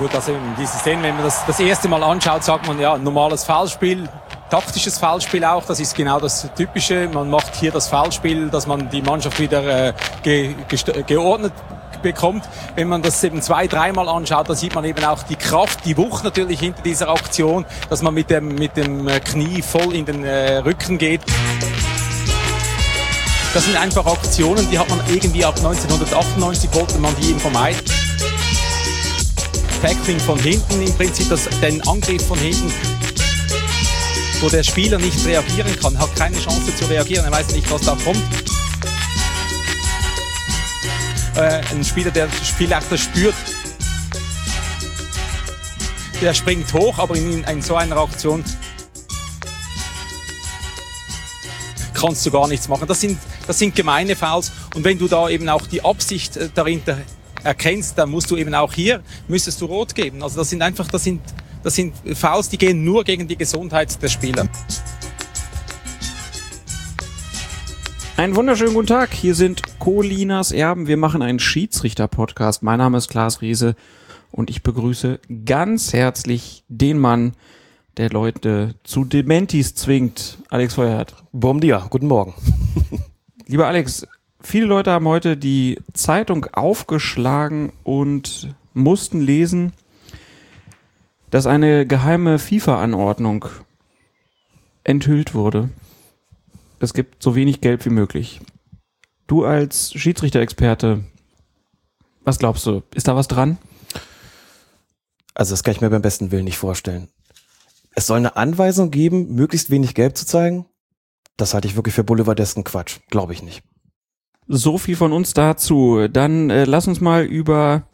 gut, also diese Szene, wenn man das das erste Mal anschaut, sagt man ja, normales Foulspiel, taktisches Foulspiel auch, das ist genau das Typische. Man macht hier das Foulspiel, dass man die Mannschaft wieder äh, ge geordnet bekommt. Wenn man das eben zwei, dreimal anschaut, da sieht man eben auch die Kraft, die Wucht natürlich hinter dieser Aktion, dass man mit dem, mit dem äh, Knie voll in den äh, Rücken geht. Das sind einfach Aktionen, die hat man irgendwie ab 1998 wollte man die eben vermeiden. Tackling von hinten, im Prinzip das, den Angriff von hinten, wo der Spieler nicht reagieren kann, hat keine Chance zu reagieren, er weiß nicht, was da kommt äh, ein Spieler, der das Spiel auch das spürt. Der springt hoch, aber in, in so einer Aktion kannst du gar nichts machen. Das sind, das sind gemeine Fouls. Und wenn du da eben auch die Absicht äh, dahinter erkennst, dann musst du eben auch hier, müsstest du rot geben. Also das sind einfach, das sind, das sind Fouls, die gehen nur gegen die Gesundheit der Spieler. Einen wunderschönen guten Tag. Hier sind Colinas Erben. Wir machen einen Schiedsrichter-Podcast. Mein Name ist Klaas Riese und ich begrüße ganz herzlich den Mann, der Leute zu Dementis zwingt. Alex Feuerhardt. Bom dia. Guten Morgen. Lieber Alex, viele Leute haben heute die Zeitung aufgeschlagen und mussten lesen, dass eine geheime FIFA-Anordnung enthüllt wurde es gibt so wenig Geld wie möglich. Du als Schiedsrichter-Experte, was glaubst du? Ist da was dran? Also das kann ich mir beim besten Willen nicht vorstellen. Es soll eine Anweisung geben, möglichst wenig Gelb zu zeigen. Das halte ich wirklich für boulevardesken Quatsch. Glaube ich nicht. So viel von uns dazu. Dann äh, lass uns mal über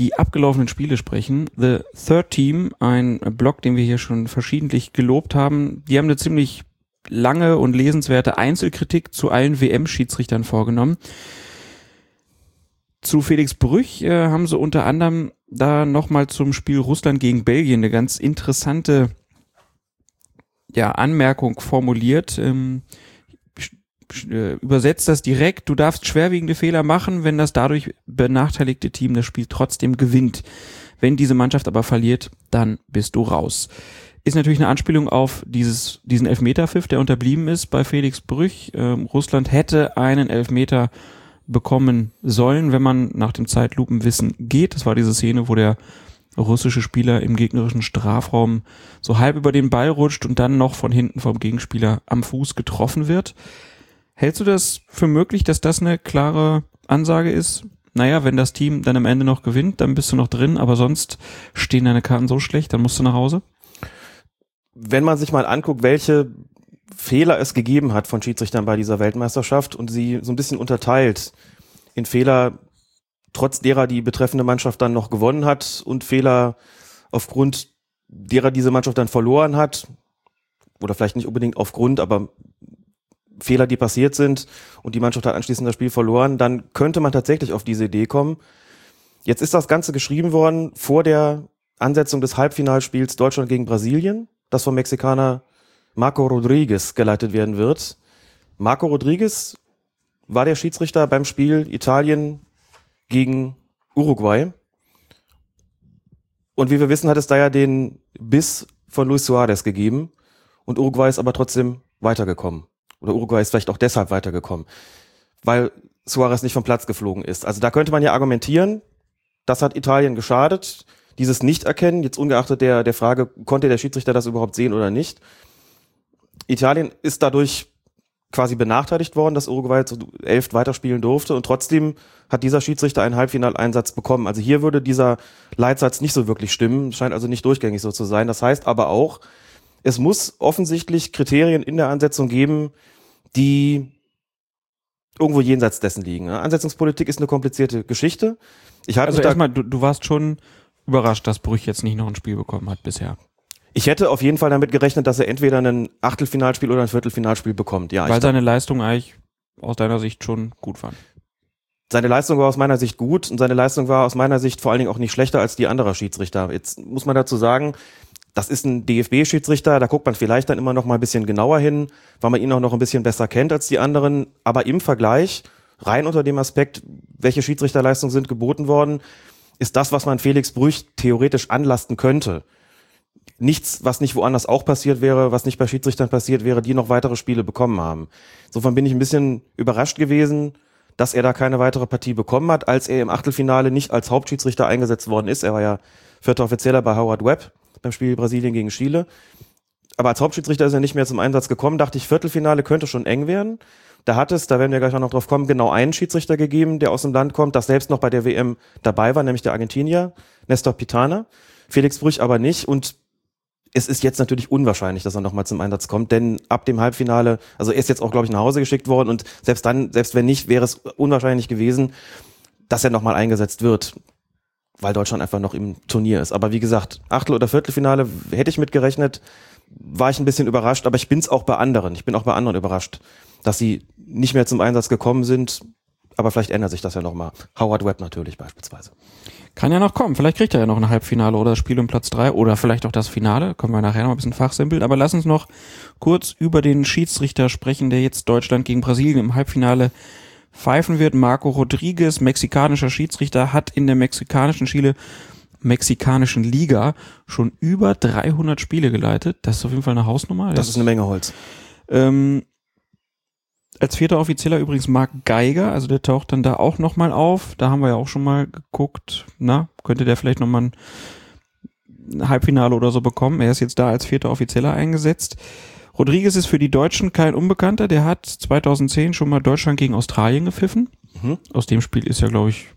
die abgelaufenen Spiele sprechen. The Third Team, ein Blog, den wir hier schon verschiedentlich gelobt haben, die haben eine ziemlich lange und lesenswerte Einzelkritik zu allen WM-Schiedsrichtern vorgenommen. Zu Felix Brüch äh, haben sie unter anderem da nochmal zum Spiel Russland gegen Belgien eine ganz interessante ja, Anmerkung formuliert. Ähm, äh, übersetzt das direkt, du darfst schwerwiegende Fehler machen, wenn das dadurch benachteiligte Team das Spiel trotzdem gewinnt. Wenn diese Mannschaft aber verliert, dann bist du raus ist natürlich eine Anspielung auf dieses, diesen Elfmeterpfiff, der unterblieben ist bei Felix Brüch. Ähm, Russland hätte einen Elfmeter bekommen sollen, wenn man nach dem Zeitlupenwissen geht. Das war diese Szene, wo der russische Spieler im gegnerischen Strafraum so halb über den Ball rutscht und dann noch von hinten vom Gegenspieler am Fuß getroffen wird. Hältst du das für möglich, dass das eine klare Ansage ist? Naja, wenn das Team dann am Ende noch gewinnt, dann bist du noch drin, aber sonst stehen deine Karten so schlecht, dann musst du nach Hause? wenn man sich mal anguckt, welche Fehler es gegeben hat von Schiedsrichtern bei dieser Weltmeisterschaft und sie so ein bisschen unterteilt in Fehler, trotz derer die betreffende Mannschaft dann noch gewonnen hat und Fehler aufgrund derer diese Mannschaft dann verloren hat, oder vielleicht nicht unbedingt aufgrund, aber Fehler, die passiert sind und die Mannschaft hat anschließend das Spiel verloren, dann könnte man tatsächlich auf diese Idee kommen. Jetzt ist das Ganze geschrieben worden vor der Ansetzung des Halbfinalspiels Deutschland gegen Brasilien das vom Mexikaner Marco Rodriguez geleitet werden wird. Marco Rodriguez war der Schiedsrichter beim Spiel Italien gegen Uruguay. Und wie wir wissen, hat es da ja den Biss von Luis Suarez gegeben. Und Uruguay ist aber trotzdem weitergekommen. Oder Uruguay ist vielleicht auch deshalb weitergekommen. Weil Suarez nicht vom Platz geflogen ist. Also da könnte man ja argumentieren, das hat Italien geschadet dieses Nicht-Erkennen, jetzt ungeachtet der, der Frage, konnte der Schiedsrichter das überhaupt sehen oder nicht. Italien ist dadurch quasi benachteiligt worden, dass Uruguay zu elf weiterspielen durfte und trotzdem hat dieser Schiedsrichter einen Halbfinaleinsatz bekommen. Also hier würde dieser Leitsatz nicht so wirklich stimmen, scheint also nicht durchgängig so zu sein. Das heißt aber auch, es muss offensichtlich Kriterien in der Ansetzung geben, die irgendwo jenseits dessen liegen. Ansetzungspolitik ist eine komplizierte Geschichte. Ich also erstmal, du, du warst schon überrascht, dass Brüch jetzt nicht noch ein Spiel bekommen hat bisher. Ich hätte auf jeden Fall damit gerechnet, dass er entweder ein Achtelfinalspiel oder ein Viertelfinalspiel bekommt. Ja, Weil seine Leistung eigentlich aus deiner Sicht schon gut war. Seine Leistung war aus meiner Sicht gut und seine Leistung war aus meiner Sicht vor allen Dingen auch nicht schlechter als die anderer Schiedsrichter. Jetzt muss man dazu sagen, das ist ein DFB-Schiedsrichter, da guckt man vielleicht dann immer noch mal ein bisschen genauer hin, weil man ihn auch noch ein bisschen besser kennt als die anderen. Aber im Vergleich, rein unter dem Aspekt, welche Schiedsrichterleistungen sind geboten worden, ist das, was man Felix Brüch theoretisch anlasten könnte. Nichts, was nicht woanders auch passiert wäre, was nicht bei Schiedsrichtern passiert wäre, die noch weitere Spiele bekommen haben. Insofern bin ich ein bisschen überrascht gewesen, dass er da keine weitere Partie bekommen hat, als er im Achtelfinale nicht als Hauptschiedsrichter eingesetzt worden ist. Er war ja vierter Offizieller bei Howard Webb beim Spiel Brasilien gegen Chile. Aber als Hauptschiedsrichter ist er nicht mehr zum Einsatz gekommen. Dachte ich, Viertelfinale könnte schon eng werden. Da hat es, da werden wir gleich noch drauf kommen, genau einen Schiedsrichter gegeben, der aus dem Land kommt, das selbst noch bei der WM dabei war, nämlich der Argentinier, Nestor Pitana. Felix Brüch aber nicht und es ist jetzt natürlich unwahrscheinlich, dass er nochmal zum Einsatz kommt, denn ab dem Halbfinale, also er ist jetzt auch, glaube ich, nach Hause geschickt worden und selbst dann, selbst wenn nicht, wäre es unwahrscheinlich gewesen, dass er nochmal eingesetzt wird, weil Deutschland einfach noch im Turnier ist. Aber wie gesagt, Achtel- oder Viertelfinale hätte ich mitgerechnet, war ich ein bisschen überrascht, aber ich bin es auch bei anderen. Ich bin auch bei anderen überrascht, dass sie nicht mehr zum Einsatz gekommen sind. Aber vielleicht ändert sich das ja nochmal. Howard Webb natürlich beispielsweise. Kann ja noch kommen. Vielleicht kriegt er ja noch ein Halbfinale oder das Spiel um Platz drei oder vielleicht auch das Finale. Kommen wir nachher noch ein bisschen fachsimpeln. Aber lass uns noch kurz über den Schiedsrichter sprechen, der jetzt Deutschland gegen Brasilien im Halbfinale pfeifen wird. Marco Rodriguez, mexikanischer Schiedsrichter, hat in der mexikanischen Chile mexikanischen Liga schon über 300 Spiele geleitet. Das ist auf jeden Fall eine Hausnummer. Das ist eine Menge Holz. Ähm, als vierter Offizieller übrigens Marc Geiger, also der taucht dann da auch nochmal auf. Da haben wir ja auch schon mal geguckt, na, könnte der vielleicht nochmal ein Halbfinale oder so bekommen. Er ist jetzt da als vierter Offizieller eingesetzt. Rodriguez ist für die Deutschen kein Unbekannter. Der hat 2010 schon mal Deutschland gegen Australien gepfiffen. Mhm. Aus dem Spiel ist ja, glaube ich,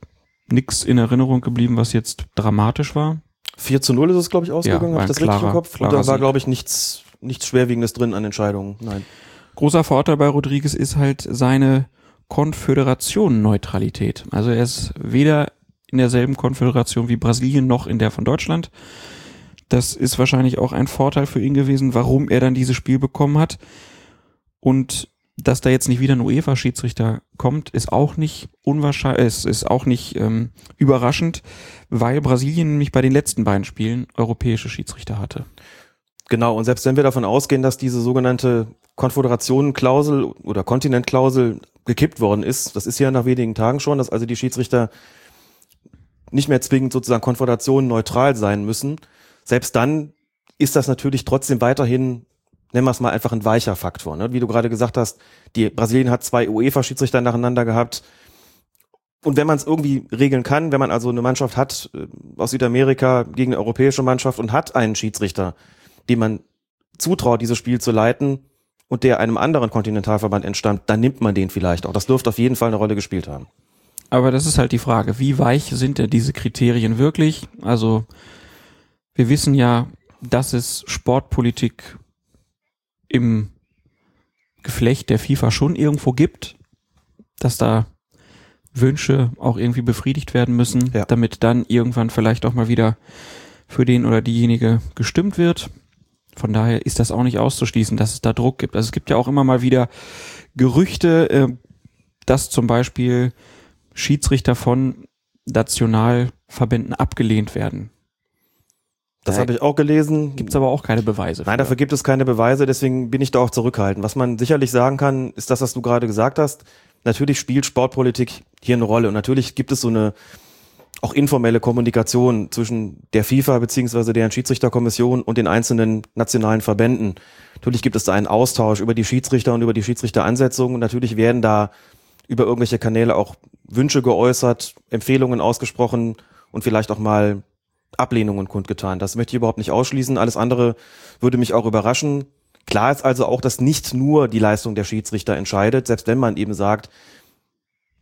nichts in Erinnerung geblieben, was jetzt dramatisch war. 4 zu 0 ist es, glaube ich, ausgegangen. Ja, Habe ich das klarer, richtig im Kopf? Und da war, glaube ich, nichts, nichts Schwerwiegendes drin an Entscheidungen. Nein. Großer Vorteil bei Rodriguez ist halt seine Konföderation-Neutralität. Also er ist weder in derselben Konföderation wie Brasilien noch in der von Deutschland. Das ist wahrscheinlich auch ein Vorteil für ihn gewesen, warum er dann dieses Spiel bekommen hat. Und dass da jetzt nicht wieder ein UEFA-Schiedsrichter kommt, ist auch nicht unwahrscheinlich, es ist auch nicht ähm, überraschend, weil Brasilien nämlich bei den letzten beiden Spielen europäische Schiedsrichter hatte. Genau, und selbst wenn wir davon ausgehen, dass diese sogenannte Konföderationenklausel oder Kontinentklausel gekippt worden ist. Das ist ja nach wenigen Tagen schon, dass also die Schiedsrichter nicht mehr zwingend sozusagen Konföderationen neutral sein müssen. Selbst dann ist das natürlich trotzdem weiterhin, nennen wir es mal einfach ein weicher Faktor. Ne? Wie du gerade gesagt hast, die Brasilien hat zwei UEFA-Schiedsrichter nacheinander gehabt. Und wenn man es irgendwie regeln kann, wenn man also eine Mannschaft hat äh, aus Südamerika gegen eine europäische Mannschaft und hat einen Schiedsrichter, dem man zutraut, dieses Spiel zu leiten, und der einem anderen Kontinentalverband entstammt, dann nimmt man den vielleicht auch. Das dürfte auf jeden Fall eine Rolle gespielt haben. Aber das ist halt die Frage, wie weich sind denn diese Kriterien wirklich? Also wir wissen ja, dass es Sportpolitik im Geflecht der FIFA schon irgendwo gibt, dass da Wünsche auch irgendwie befriedigt werden müssen, ja. damit dann irgendwann vielleicht auch mal wieder für den oder diejenige gestimmt wird. Von daher ist das auch nicht auszuschließen, dass es da Druck gibt. Also es gibt ja auch immer mal wieder Gerüchte, äh, dass zum Beispiel Schiedsrichter von Nationalverbänden abgelehnt werden. Das habe ich auch gelesen. Gibt es aber auch keine Beweise. Nein, dafür gibt es keine Beweise, deswegen bin ich da auch zurückhaltend. Was man sicherlich sagen kann, ist das, was du gerade gesagt hast. Natürlich spielt Sportpolitik hier eine Rolle und natürlich gibt es so eine auch informelle Kommunikation zwischen der FIFA beziehungsweise deren Schiedsrichterkommission und den einzelnen nationalen Verbänden. Natürlich gibt es da einen Austausch über die Schiedsrichter und über die Schiedsrichteransetzungen und natürlich werden da über irgendwelche Kanäle auch Wünsche geäußert, Empfehlungen ausgesprochen und vielleicht auch mal Ablehnungen kundgetan. Das möchte ich überhaupt nicht ausschließen. Alles andere würde mich auch überraschen. Klar ist also auch, dass nicht nur die Leistung der Schiedsrichter entscheidet, selbst wenn man eben sagt,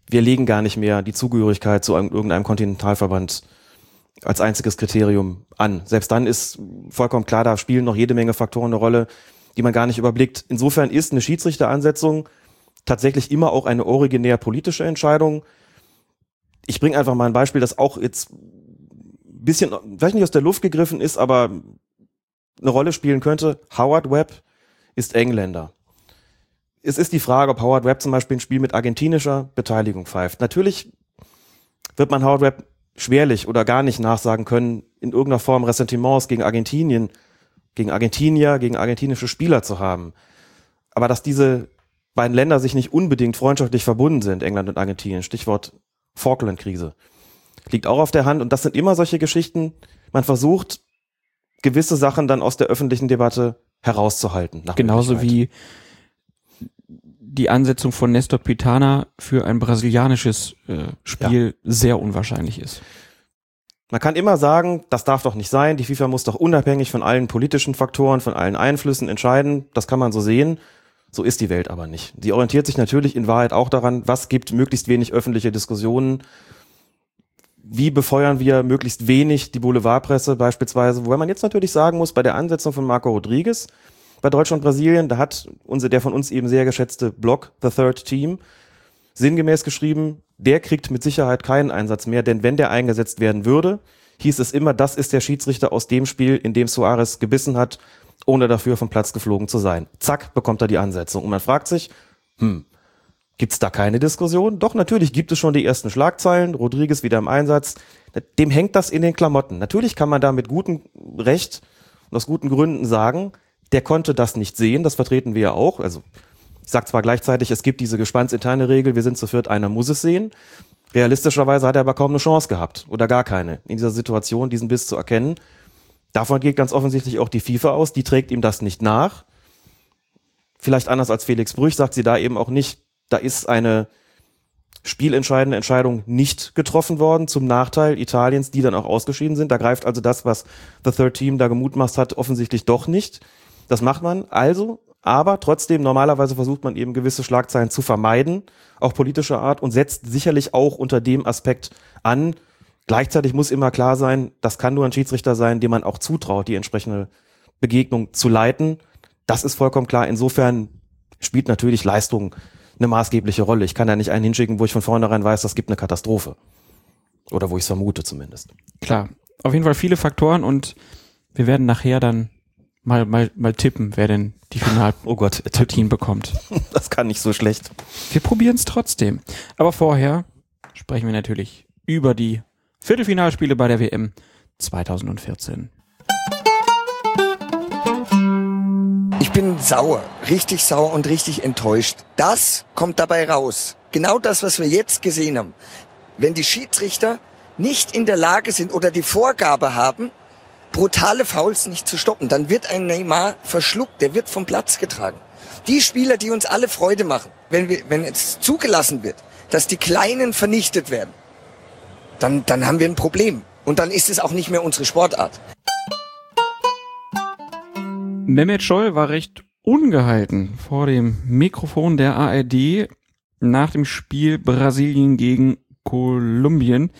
wir legen gar nicht mehr die Zugehörigkeit zu einem, irgendeinem Kontinentalverband als einziges Kriterium an. Selbst dann ist vollkommen klar, da spielen noch jede Menge Faktoren eine Rolle, die man gar nicht überblickt. Insofern ist eine Schiedsrichteransetzung tatsächlich immer auch eine originär politische Entscheidung. Ich bringe einfach mal ein Beispiel, das auch jetzt bisschen, vielleicht nicht aus der Luft gegriffen ist, aber eine Rolle spielen könnte. Howard Webb ist Engländer es ist die Frage, ob Howard Webb zum Beispiel ein Spiel mit argentinischer Beteiligung pfeift. Natürlich wird man Howard Webb schwerlich oder gar nicht nachsagen können, in irgendeiner Form Ressentiments gegen Argentinien, gegen Argentinier, gegen argentinische Spieler zu haben. Aber dass diese beiden Länder sich nicht unbedingt freundschaftlich verbunden sind, England und Argentinien, Stichwort Falkland-Krise, liegt auch auf der Hand. Und das sind immer solche Geschichten. Man versucht, gewisse Sachen dann aus der öffentlichen Debatte herauszuhalten. Genauso wie die Ansetzung von Nestor Pitana für ein brasilianisches äh, Spiel ja. sehr unwahrscheinlich ist. Man kann immer sagen, das darf doch nicht sein. Die FIFA muss doch unabhängig von allen politischen Faktoren, von allen Einflüssen entscheiden. Das kann man so sehen. So ist die Welt aber nicht. Sie orientiert sich natürlich in Wahrheit auch daran, was gibt möglichst wenig öffentliche Diskussionen. Wie befeuern wir möglichst wenig die Boulevardpresse beispielsweise? Wobei man jetzt natürlich sagen muss, bei der Ansetzung von Marco Rodriguez bei Deutschland Brasilien, da hat unser, der von uns eben sehr geschätzte Blog, The Third Team, sinngemäß geschrieben, der kriegt mit Sicherheit keinen Einsatz mehr, denn wenn der eingesetzt werden würde, hieß es immer, das ist der Schiedsrichter aus dem Spiel, in dem Suarez gebissen hat, ohne dafür vom Platz geflogen zu sein. Zack, bekommt er die Ansetzung. Und man fragt sich, hm, gibt's da keine Diskussion? Doch, natürlich gibt es schon die ersten Schlagzeilen, Rodriguez wieder im Einsatz. Dem hängt das in den Klamotten. Natürlich kann man da mit gutem Recht und aus guten Gründen sagen, der konnte das nicht sehen, das vertreten wir ja auch. Also ich sage zwar gleichzeitig, es gibt diese gespannsinterne Regel, wir sind zu viert, einer muss es sehen. Realistischerweise hat er aber kaum eine Chance gehabt oder gar keine, in dieser Situation diesen Biss zu erkennen. Davon geht ganz offensichtlich auch die FIFA aus, die trägt ihm das nicht nach. Vielleicht anders als Felix Brüch sagt sie da eben auch nicht, da ist eine spielentscheidende Entscheidung nicht getroffen worden zum Nachteil Italiens, die dann auch ausgeschieden sind. Da greift also das, was The Third Team da gemutmaßt hat, offensichtlich doch nicht. Das macht man also aber trotzdem, normalerweise versucht man eben gewisse Schlagzeilen zu vermeiden, auch politischer Art, und setzt sicherlich auch unter dem Aspekt an. Gleichzeitig muss immer klar sein, das kann nur ein Schiedsrichter sein, dem man auch zutraut, die entsprechende Begegnung zu leiten. Das ist vollkommen klar. Insofern spielt natürlich Leistung eine maßgebliche Rolle. Ich kann da nicht einen hinschicken, wo ich von vornherein weiß, das gibt eine Katastrophe. Oder wo ich es vermute zumindest. Klar. Auf jeden Fall viele Faktoren und wir werden nachher dann mal, mal, mal tippen, wer denn die Finalpartien oh bekommt. Das kann nicht so schlecht. Wir probieren es trotzdem. Aber vorher sprechen wir natürlich über die Viertelfinalspiele bei der WM 2014. bin sauer, richtig sauer und richtig enttäuscht. Das kommt dabei raus. Genau das, was wir jetzt gesehen haben. Wenn die Schiedsrichter nicht in der Lage sind oder die Vorgabe haben, brutale Fouls nicht zu stoppen, dann wird ein Neymar verschluckt, der wird vom Platz getragen. Die Spieler, die uns alle Freude machen, wenn, wir, wenn es zugelassen wird, dass die Kleinen vernichtet werden, dann, dann haben wir ein Problem. Und dann ist es auch nicht mehr unsere Sportart. Mehmet Scholl war recht ungehalten vor dem Mikrofon der ARD nach dem Spiel Brasilien gegen Kolumbien.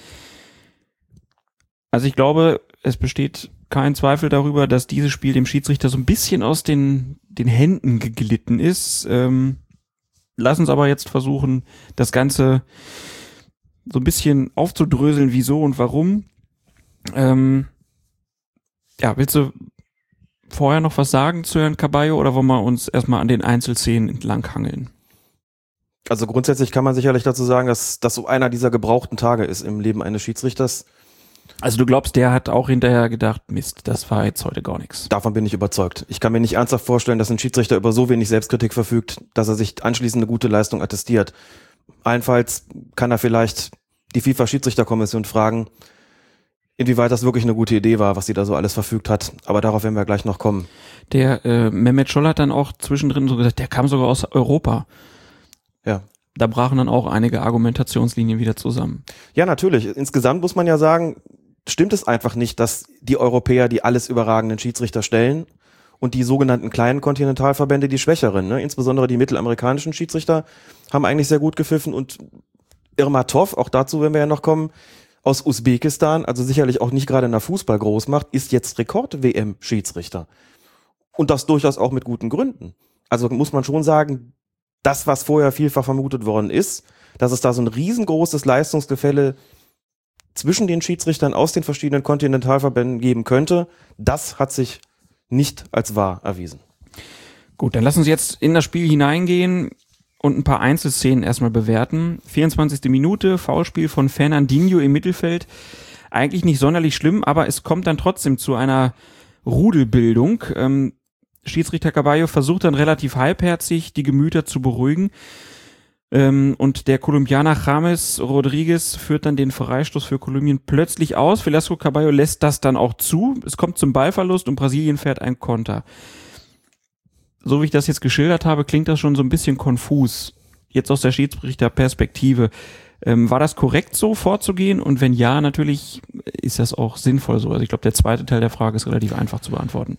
Also ich glaube, es besteht kein Zweifel darüber, dass dieses Spiel dem Schiedsrichter so ein bisschen aus den, den Händen geglitten ist. Ähm, lass uns aber jetzt versuchen, das Ganze so ein bisschen aufzudröseln, wieso und warum. Ähm, ja, willst du vorher noch was sagen zu Herrn Caballo oder wollen wir uns erstmal an den Einzelszenen entlanghangeln? Also grundsätzlich kann man sicherlich dazu sagen, dass das so einer dieser gebrauchten Tage ist im Leben eines Schiedsrichters. Also du glaubst, der hat auch hinterher gedacht, Mist, das war jetzt heute gar nichts. Davon bin ich überzeugt. Ich kann mir nicht ernsthaft vorstellen, dass ein Schiedsrichter über so wenig Selbstkritik verfügt, dass er sich anschließend eine gute Leistung attestiert. Allenfalls kann er vielleicht die FIFA-Schiedsrichterkommission fragen, inwieweit das wirklich eine gute Idee war, was sie da so alles verfügt hat. Aber darauf werden wir gleich noch kommen. Der äh, Mehmet Scholl hat dann auch zwischendrin so gesagt, der kam sogar aus Europa. Ja. Da brachen dann auch einige Argumentationslinien wieder zusammen. Ja, natürlich. Insgesamt muss man ja sagen, stimmt es einfach nicht, dass die Europäer die alles überragenden Schiedsrichter stellen und die sogenannten kleinen Kontinentalverbände die schwächeren. Ne? Insbesondere die mittelamerikanischen Schiedsrichter haben eigentlich sehr gut gepfiffen und Irmatov, auch dazu werden wir ja noch kommen, aus Usbekistan, also sicherlich auch nicht gerade in der Fußballgroßmacht, ist jetzt Rekord-WM-Schiedsrichter. Und das durchaus auch mit guten Gründen. Also muss man schon sagen, das, was vorher vielfach vermutet worden ist, dass es da so ein riesengroßes Leistungsgefälle zwischen den Schiedsrichtern aus den verschiedenen Kontinentalverbänden geben könnte, das hat sich nicht als wahr erwiesen. Gut, dann lass uns jetzt in das Spiel hineingehen und ein paar Einzelszenen erstmal bewerten. 24. Minute, Foulspiel von Fernandinho im Mittelfeld. Eigentlich nicht sonderlich schlimm, aber es kommt dann trotzdem zu einer Rudelbildung. Ähm, Schiedsrichter Caballo versucht dann relativ halbherzig die Gemüter zu beruhigen Ähm, und der Kolumbianer James Rodriguez führt dann den Freistoß für Kolumbien plötzlich aus. Velasco Caballo lässt das dann auch zu. Es kommt zum Ballverlust und Brasilien fährt ein Konter. So wie ich das jetzt geschildert habe, klingt das schon so ein bisschen konfus. Jetzt aus der Schiedsrichterperspektive. Ähm, war das korrekt so vorzugehen? Und wenn ja, natürlich ist das auch sinnvoll so. Also ich glaube, der zweite Teil der Frage ist relativ einfach zu beantworten.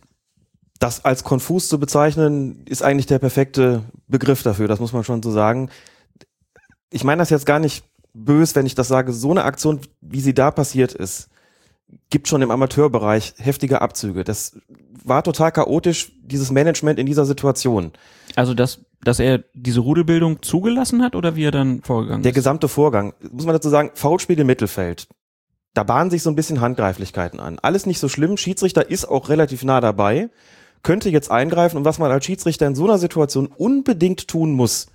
Das als konfus zu bezeichnen, ist eigentlich der perfekte Begriff dafür, das muss man schon so sagen. Ich meine das jetzt gar nicht bös, wenn ich das sage. So eine Aktion, wie sie da passiert ist, gibt schon im Amateurbereich heftige Abzüge. Das war total chaotisch, dieses Management in dieser Situation. Also das dass er diese Rudelbildung zugelassen hat oder wie er dann vorgegangen Der ist? gesamte Vorgang, muss man dazu sagen, Foulspiel im Mittelfeld. Da bahnen sich so ein bisschen Handgreiflichkeiten an. Alles nicht so schlimm. Schiedsrichter ist auch relativ nah dabei, könnte jetzt eingreifen. Und was man als Schiedsrichter in so einer Situation unbedingt tun muss,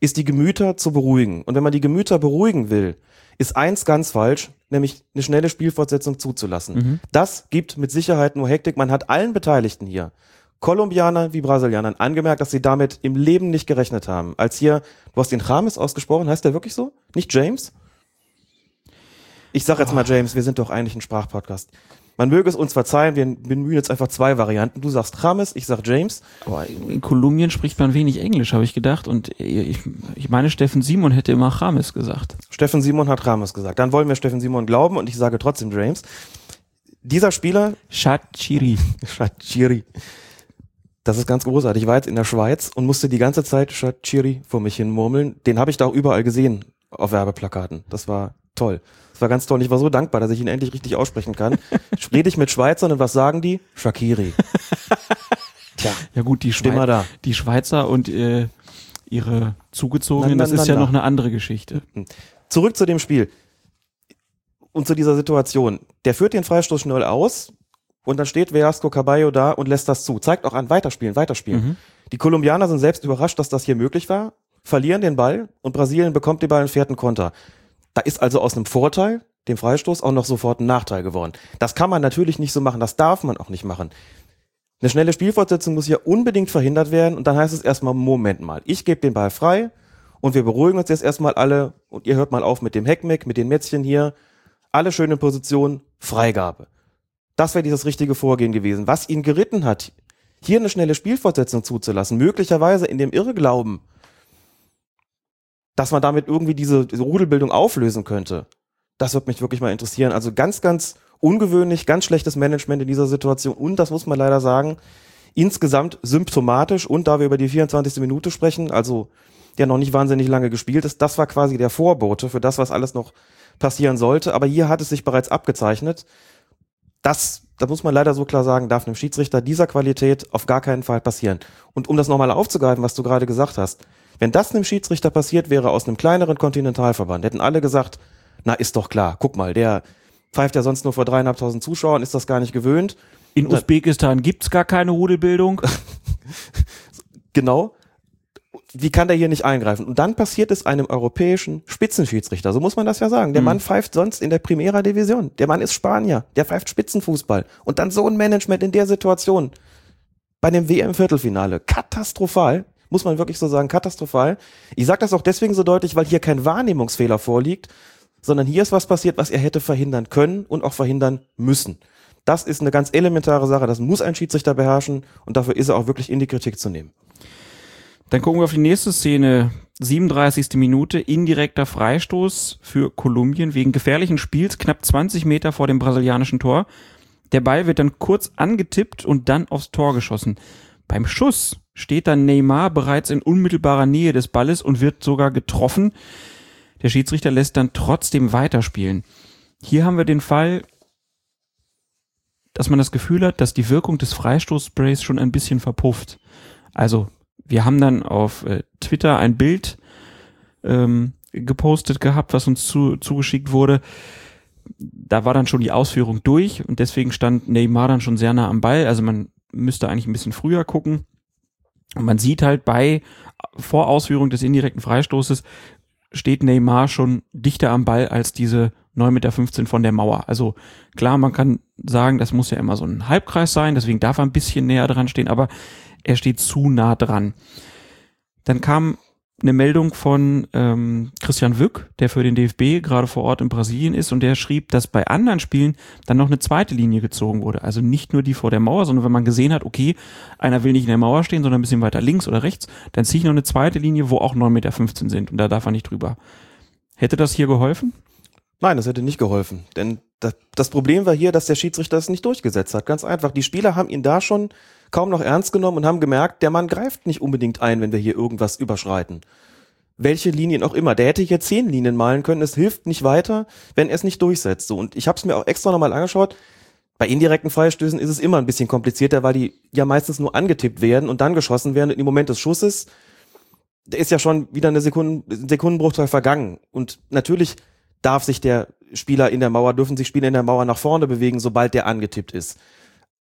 ist die Gemüter zu beruhigen. Und wenn man die Gemüter beruhigen will, ist eins ganz falsch, nämlich eine schnelle Spielfortsetzung zuzulassen. Mhm. Das gibt mit Sicherheit nur Hektik. Man hat allen Beteiligten hier, Kolumbianer wie Brasilianern, angemerkt, dass sie damit im Leben nicht gerechnet haben. Als hier, du hast den Rames ausgesprochen, heißt der wirklich so? Nicht James? Ich sag jetzt mal James, wir sind doch eigentlich ein Sprachpodcast. Man möge es uns verzeihen, wir bemühen jetzt einfach zwei Varianten. Du sagst Rames, ich sag James. Aber in Kolumbien spricht man wenig Englisch, habe ich gedacht. Und ich, ich meine, Steffen Simon hätte immer James gesagt. Steffen Simon hat Rames gesagt. Dann wollen wir Steffen Simon glauben und ich sage trotzdem James. Dieser Spieler, Shachiri. Shachiri, das ist ganz großartig. Ich war jetzt in der Schweiz und musste die ganze Zeit Shachiri vor mich hin murmeln. Den habe ich da auch überall gesehen auf Werbeplakaten. Das war toll. Das war ganz toll. Und ich war so dankbar, dass ich ihn endlich richtig aussprechen kann. Rede ich mit Schweizern und was sagen die? Shakiri. Tja, Ja gut, die, Schweiz, da. die Schweizer und äh, ihre Zugezogenen, das ist ja noch eine andere Geschichte. Zurück zu dem Spiel und zu dieser Situation. Der führt den Freistoß schnell aus und dann steht Velasco Caballo da und lässt das zu. Zeigt auch an, weiterspielen, weiterspielen. Mhm. Die Kolumbianer sind selbst überrascht, dass das hier möglich war, verlieren den Ball und Brasilien bekommt den Ball und fährt einen Konter. Da ist also aus einem Vorteil, dem Freistoß, auch noch sofort ein Nachteil geworden. Das kann man natürlich nicht so machen, das darf man auch nicht machen. Eine schnelle Spielfortsetzung muss hier unbedingt verhindert werden und dann heißt es erstmal, Moment mal, ich gebe den Ball frei und wir beruhigen uns jetzt erstmal alle und ihr hört mal auf mit dem Heckmeck, mit den Mätzchen hier. Alle schön in Position, Freigabe. Das wäre dieses richtige Vorgehen gewesen. Was ihn geritten hat, hier eine schnelle Spielfortsetzung zuzulassen, möglicherweise in dem Irrglauben, dass man damit irgendwie diese, diese Rudelbildung auflösen könnte, das wird mich wirklich mal interessieren. Also ganz, ganz ungewöhnlich, ganz schlechtes Management in dieser Situation und das muss man leider sagen, insgesamt symptomatisch und da wir über die 24. Minute sprechen, also der noch nicht wahnsinnig lange gespielt ist, das war quasi der Vorbote für das, was alles noch passieren sollte. Aber hier hat es sich bereits abgezeichnet. Das, da muss man leider so klar sagen, darf einem Schiedsrichter dieser Qualität auf gar keinen Fall passieren. Und um das nochmal aufzugreifen, was du gerade gesagt hast, wenn das einem Schiedsrichter passiert wäre aus einem kleineren Kontinentalverband, hätten alle gesagt, na ist doch klar, guck mal, der pfeift ja sonst nur vor dreieinhalbtausend Zuschauern, ist das gar nicht gewöhnt. In Na- Usbekistan gibt's gar keine Rudelbildung. Genau. Wie kann der hier nicht eingreifen? Und dann passiert es einem europäischen Spitzenschiedsrichter. So muss man das ja sagen. Der Mhm. Mann pfeift sonst in der Primera Division. Der Mann ist Spanier. Der pfeift Spitzenfußball. Und dann so ein Management in der Situation. Bei dem WM-Viertelfinale. Katastrophal. Muss man wirklich so sagen. Katastrophal. Ich sage das auch deswegen so deutlich, weil hier kein Wahrnehmungsfehler vorliegt, sondern hier ist was passiert, was er hätte verhindern können und auch verhindern müssen. Das ist eine ganz elementare Sache. Das muss ein Schiedsrichter beherrschen und dafür ist er auch wirklich in die Kritik zu nehmen. Dann gucken wir auf die nächste Szene. 37. Minute, indirekter Freistoß für Kolumbien wegen gefährlichen Spiels, knapp 20 Meter vor dem brasilianischen Tor. Der Ball wird dann kurz angetippt und dann aufs Tor geschossen. Beim Schuss steht dann Neymar bereits in unmittelbarer Nähe des Balles und wird sogar getroffen. Der Schiedsrichter lässt dann trotzdem weiterspielen. Hier haben wir den Fall, dass man das Gefühl hat, dass die Wirkung des Freistoßsprays schon ein bisschen verpufft. Also wir haben dann auf äh, Twitter ein Bild ähm, gepostet gehabt, was uns zu, zugeschickt wurde. Da war dann schon die Ausführung durch und deswegen stand Neymar dann schon sehr nah am Ball. Also man müsste eigentlich ein bisschen früher gucken. Und man sieht halt bei Vorausführung des indirekten Freistoßes steht Neymar schon dichter am Ball als diese 9,15 Meter von der Mauer. Also klar, man kann sagen, das muss ja immer so ein Halbkreis sein, deswegen darf er ein bisschen näher dran stehen, aber er steht zu nah dran. Dann kam eine Meldung von ähm, Christian Wück, der für den DFB gerade vor Ort in Brasilien ist und der schrieb, dass bei anderen Spielen dann noch eine zweite Linie gezogen wurde. Also nicht nur die vor der Mauer, sondern wenn man gesehen hat, okay, einer will nicht in der Mauer stehen, sondern ein bisschen weiter links oder rechts, dann ziehe ich noch eine zweite Linie, wo auch 9,15 Meter sind und da darf er nicht drüber. Hätte das hier geholfen? Nein, das hätte nicht geholfen. Denn das, das Problem war hier, dass der Schiedsrichter es nicht durchgesetzt hat. Ganz einfach. Die Spieler haben ihn da schon kaum noch ernst genommen und haben gemerkt, der Mann greift nicht unbedingt ein, wenn wir hier irgendwas überschreiten. Welche Linien auch immer. Der hätte hier zehn Linien malen können. Es hilft nicht weiter, wenn er es nicht durchsetzt. So, und ich habe es mir auch extra nochmal angeschaut. Bei indirekten Freistößen ist es immer ein bisschen komplizierter, weil die ja meistens nur angetippt werden und dann geschossen werden. Und im Moment des Schusses, ist ja schon wieder eine Sekunden, Sekundenbruchteil vergangen. Und natürlich darf sich der Spieler in der Mauer, dürfen sich Spieler in der Mauer nach vorne bewegen, sobald der angetippt ist.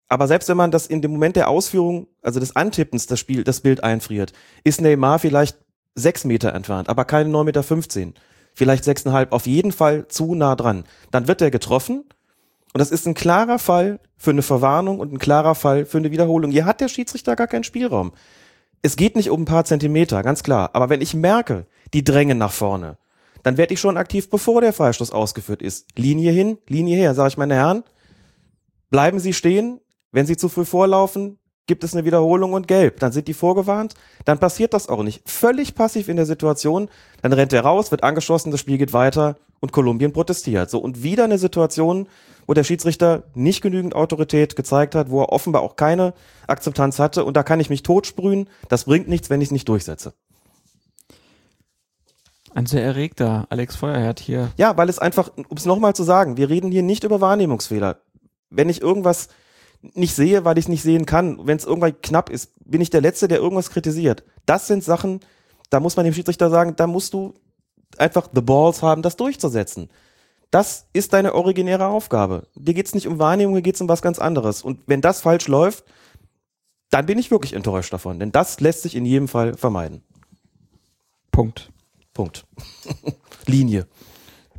Aber selbst wenn man das in dem Moment der Ausführung, also des Antippens, das Spiel, das Bild einfriert, ist Neymar vielleicht sechs Meter entfernt, aber keine 9,15 Meter. Vielleicht sechseinhalb, auf jeden Fall zu nah dran. Dann wird er getroffen und das ist ein klarer Fall für eine Verwarnung und ein klarer Fall für eine Wiederholung. Hier hat der Schiedsrichter gar keinen Spielraum. Es geht nicht um ein paar Zentimeter, ganz klar. Aber wenn ich merke, die drängen nach vorne, dann werde ich schon aktiv, bevor der Freistoß ausgeführt ist. Linie hin, Linie her, sage ich meine Herren. Bleiben Sie stehen, wenn sie zu früh vorlaufen, gibt es eine Wiederholung und gelb. Dann sind die vorgewarnt. Dann passiert das auch nicht. Völlig passiv in der Situation. Dann rennt er raus, wird angeschossen, das Spiel geht weiter und Kolumbien protestiert. So und wieder eine Situation, wo der Schiedsrichter nicht genügend Autorität gezeigt hat, wo er offenbar auch keine Akzeptanz hatte und da kann ich mich totsprühen. Das bringt nichts, wenn ich es nicht durchsetze. Ein sehr erregter Alex Feuerherd hier. Ja, weil es einfach, um es nochmal zu sagen, wir reden hier nicht über Wahrnehmungsfehler. Wenn ich irgendwas nicht sehe, weil ich es nicht sehen kann. Wenn es irgendwann knapp ist, bin ich der Letzte, der irgendwas kritisiert. Das sind Sachen, da muss man dem Schiedsrichter sagen, da musst du einfach the balls haben, das durchzusetzen. Das ist deine originäre Aufgabe. Dir geht's nicht um Wahrnehmung, dir geht's um was ganz anderes. Und wenn das falsch läuft, dann bin ich wirklich enttäuscht davon. Denn das lässt sich in jedem Fall vermeiden. Punkt. Punkt. Linie.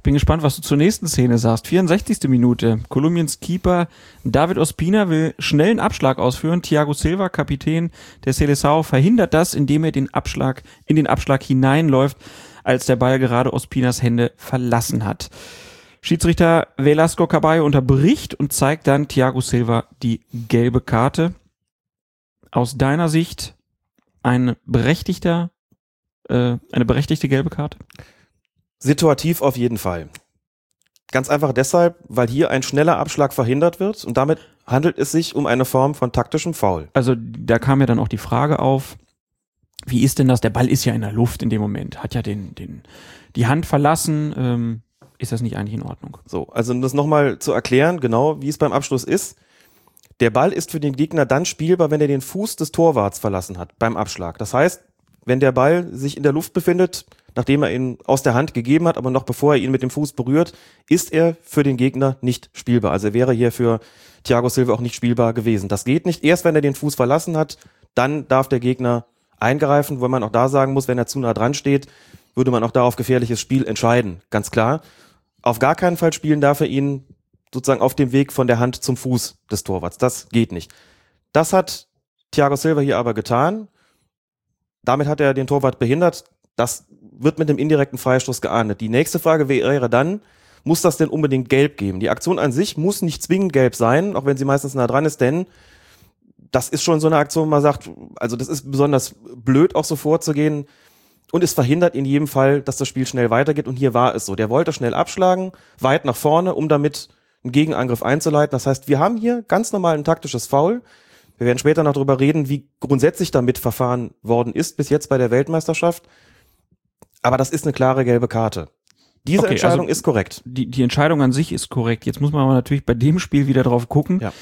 Bin gespannt, was du zur nächsten Szene sagst. 64. Minute. Kolumbiens Keeper David Ospina will schnell einen Abschlag ausführen. Thiago Silva, Kapitän der Seleção, verhindert das, indem er den Abschlag in den Abschlag hineinläuft, als der Ball gerade Ospinas Hände verlassen hat. Schiedsrichter Velasco Caballo unterbricht und zeigt dann Thiago Silva die gelbe Karte. Aus deiner Sicht ein berechtigter, äh, eine berechtigte gelbe Karte? Situativ auf jeden Fall. Ganz einfach deshalb, weil hier ein schneller Abschlag verhindert wird und damit handelt es sich um eine Form von taktischem Foul. Also da kam ja dann auch die Frage auf, wie ist denn das? Der Ball ist ja in der Luft in dem Moment, hat ja den, den, die Hand verlassen. Ähm, ist das nicht eigentlich in Ordnung? So, also um das nochmal zu erklären, genau wie es beim Abschluss ist. Der Ball ist für den Gegner dann spielbar, wenn er den Fuß des Torwarts verlassen hat beim Abschlag. Das heißt, wenn der Ball sich in der Luft befindet, nachdem er ihn aus der Hand gegeben hat, aber noch bevor er ihn mit dem Fuß berührt, ist er für den Gegner nicht spielbar. Also er wäre hier für Thiago Silva auch nicht spielbar gewesen. Das geht nicht. Erst wenn er den Fuß verlassen hat, dann darf der Gegner eingreifen, weil man auch da sagen muss, wenn er zu nah dran steht, würde man auch da auf gefährliches Spiel entscheiden. Ganz klar. Auf gar keinen Fall spielen darf er ihn sozusagen auf dem Weg von der Hand zum Fuß des Torwarts. Das geht nicht. Das hat Thiago Silva hier aber getan. Damit hat er den Torwart behindert. Das wird mit dem indirekten Freistoß geahndet. Die nächste Frage wäre dann, muss das denn unbedingt gelb geben? Die Aktion an sich muss nicht zwingend gelb sein, auch wenn sie meistens nah dran ist, denn das ist schon so eine Aktion, wo man sagt, also das ist besonders blöd auch so vorzugehen und es verhindert in jedem Fall, dass das Spiel schnell weitergeht und hier war es so. Der wollte schnell abschlagen, weit nach vorne, um damit einen Gegenangriff einzuleiten. Das heißt, wir haben hier ganz normal ein taktisches Foul. Wir werden später noch darüber reden, wie grundsätzlich damit verfahren worden ist bis jetzt bei der Weltmeisterschaft. Aber das ist eine klare gelbe Karte. Diese Okay, Entscheidung also ist korrekt. Die, die Entscheidung an sich ist korrekt. Jetzt muss man aber natürlich bei dem Spiel wieder drauf gucken. Ja.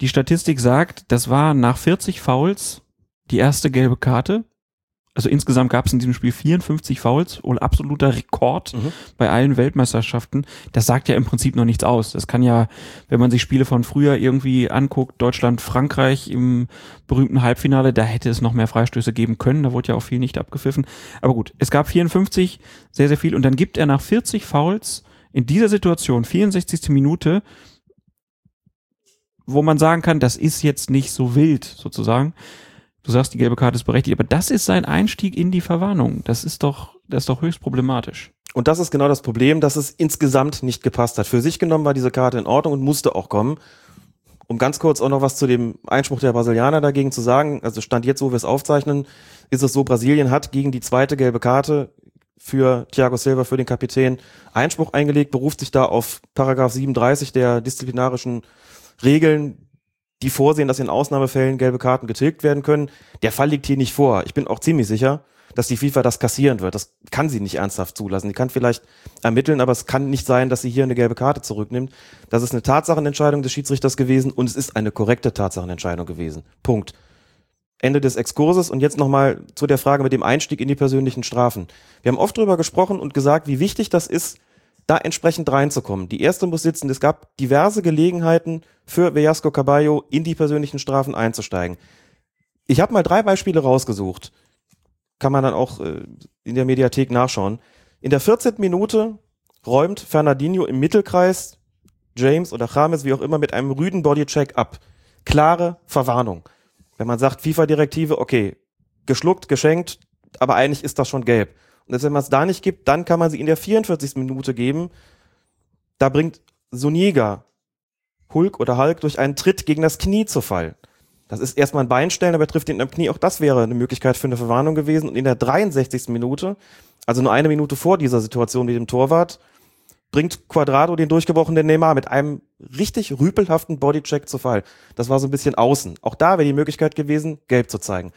Die Statistik sagt, das war nach 40 Fouls die erste gelbe Karte. Also insgesamt gab es in diesem Spiel 54 Fouls, wohl absoluter Rekord Mhm. bei allen Weltmeisterschaften. Das sagt ja im Prinzip noch nichts aus. Das kann ja, wenn man sich Spiele von früher irgendwie anguckt, Deutschland, Frankreich im berühmten Halbfinale, da hätte es noch mehr Freistöße geben können. Da wurde ja auch viel nicht abgepfiffen. Aber gut, es gab 54, sehr, sehr viel. Und dann gibt er nach 40 Fouls in dieser Situation, 64. Minute, wo man sagen kann, das ist jetzt nicht so wild sozusagen, Du sagst, die gelbe Karte ist berechtigt, aber das ist sein Einstieg in die Verwarnung. Das ist doch, das ist doch höchst problematisch. Und das ist genau das Problem, dass es insgesamt nicht gepasst hat. Für sich genommen war diese Karte in Ordnung und musste auch kommen. Um ganz kurz auch noch was zu dem Einspruch der Brasilianer dagegen zu sagen, also Stand jetzt, wo wir es aufzeichnen, ist es so, Brasilien hat gegen die zweite gelbe Karte für Thiago Silva, für den Kapitän, Einspruch eingelegt, beruft sich da auf Paragraph 37 der disziplinarischen Regeln, die vorsehen, dass in Ausnahmefällen gelbe Karten getilgt werden können. Der Fall liegt hier nicht vor. Ich bin auch ziemlich sicher, dass die FIFA das kassieren wird. Das kann sie nicht ernsthaft zulassen. Die kann vielleicht ermitteln, aber es kann nicht sein, dass sie hier eine gelbe Karte zurücknimmt. Das ist eine Tatsachenentscheidung des Schiedsrichters gewesen und es ist eine korrekte Tatsachenentscheidung gewesen. Punkt. Ende des Exkurses und jetzt nochmal zu der Frage mit dem Einstieg in die persönlichen Strafen. Wir haben oft darüber gesprochen und gesagt, wie wichtig das ist, da entsprechend reinzukommen. Die erste muss sitzen, es gab diverse Gelegenheiten für Velasco Caballo in die persönlichen Strafen einzusteigen. Ich habe mal drei Beispiele rausgesucht kann man dann auch äh, in der Mediathek nachschauen. In der 14. Minute räumt Fernandinho im Mittelkreis James oder James, wie auch immer, mit einem rüden Bodycheck ab. Klare Verwarnung. Wenn man sagt, FIFA-Direktive, okay, geschluckt, geschenkt, aber eigentlich ist das schon gelb. Und jetzt, wenn man es da nicht gibt, dann kann man sie in der 44. Minute geben. Da bringt Suniga Hulk oder Hulk durch einen Tritt gegen das Knie zu Fall. Das ist erstmal ein Beinstellen, aber er trifft ihn am Knie. Auch das wäre eine Möglichkeit für eine Verwarnung gewesen. Und in der 63. Minute, also nur eine Minute vor dieser Situation mit dem Torwart, bringt Quadrado den durchgebrochenen Neymar mit einem richtig rüpelhaften Bodycheck zu Fall. Das war so ein bisschen außen. Auch da wäre die Möglichkeit gewesen, gelb zu zeigen.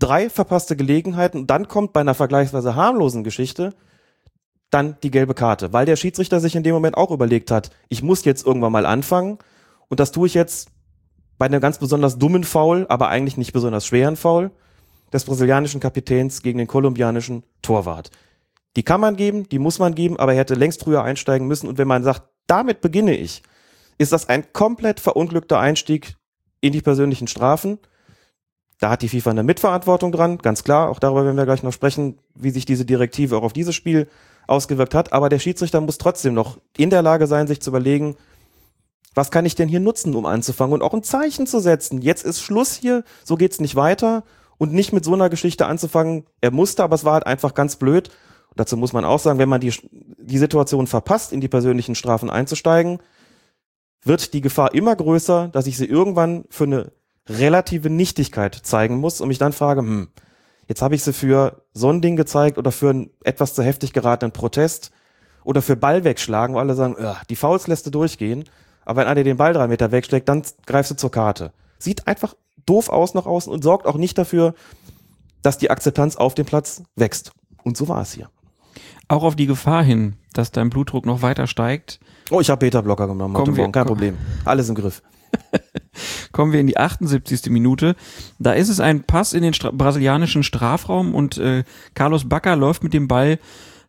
Drei verpasste Gelegenheiten und dann kommt bei einer vergleichsweise harmlosen Geschichte dann die gelbe Karte, weil der Schiedsrichter sich in dem Moment auch überlegt hat, ich muss jetzt irgendwann mal anfangen und das tue ich jetzt bei einem ganz besonders dummen Foul, aber eigentlich nicht besonders schweren Foul des brasilianischen Kapitäns gegen den kolumbianischen Torwart. Die kann man geben, die muss man geben, aber er hätte längst früher einsteigen müssen. Und wenn man sagt, damit beginne ich, ist das ein komplett verunglückter Einstieg in die persönlichen Strafen. Da hat die FIFA eine Mitverantwortung dran, ganz klar. Auch darüber werden wir gleich noch sprechen, wie sich diese Direktive auch auf dieses Spiel ausgewirkt hat. Aber der Schiedsrichter muss trotzdem noch in der Lage sein, sich zu überlegen, was kann ich denn hier nutzen, um anzufangen und auch ein Zeichen zu setzen? Jetzt ist Schluss hier, so geht's nicht weiter und nicht mit so einer Geschichte anzufangen. Er musste, aber es war halt einfach ganz blöd. Und dazu muss man auch sagen, wenn man die, die Situation verpasst, in die persönlichen Strafen einzusteigen, wird die Gefahr immer größer, dass ich sie irgendwann für eine relative Nichtigkeit zeigen muss und mich dann frage, hm, jetzt habe ich sie für so ein Ding gezeigt oder für einen etwas zu heftig geratenen Protest oder für Ball wegschlagen, wo alle sagen, die Fouls lässt du durchgehen. Aber wenn einer den Ball drei Meter wegschlägt, dann greifst du zur Karte. Sieht einfach doof aus nach außen und sorgt auch nicht dafür, dass die Akzeptanz auf dem Platz wächst. Und so war es hier. Auch auf die Gefahr hin, dass dein Blutdruck noch weiter steigt. Oh, ich habe Beta-Blocker genommen heute Morgen, kein Problem. Alles im Griff. Kommen wir in die 78. Minute. Da ist es ein Pass in den Stra brasilianischen Strafraum und äh, Carlos Bacca läuft mit dem Ball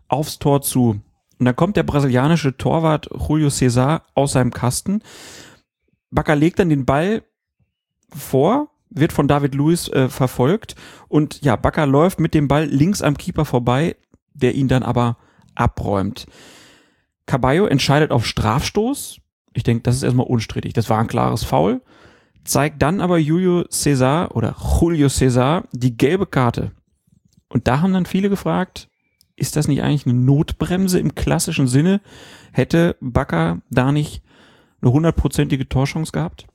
aufs Tor zu. Und dann kommt der brasilianische Torwart Julio Cesar aus seinem Kasten. Bakker legt dann den Ball vor, wird von David Luiz äh, verfolgt und ja, Bakker läuft mit dem Ball links am Keeper vorbei, der ihn dann aber abräumt. Caballo entscheidet auf Strafstoß. Ich denke, das ist erstmal unstrittig. Das war ein klares Foul. Zeigt dann aber Julio Cesar oder Julio Cesar die gelbe Karte. Und da haben dann viele gefragt, ist das nicht eigentlich eine Notbremse im klassischen Sinne? Hätte Bakker da nicht eine hundertprozentige Torchance gehabt?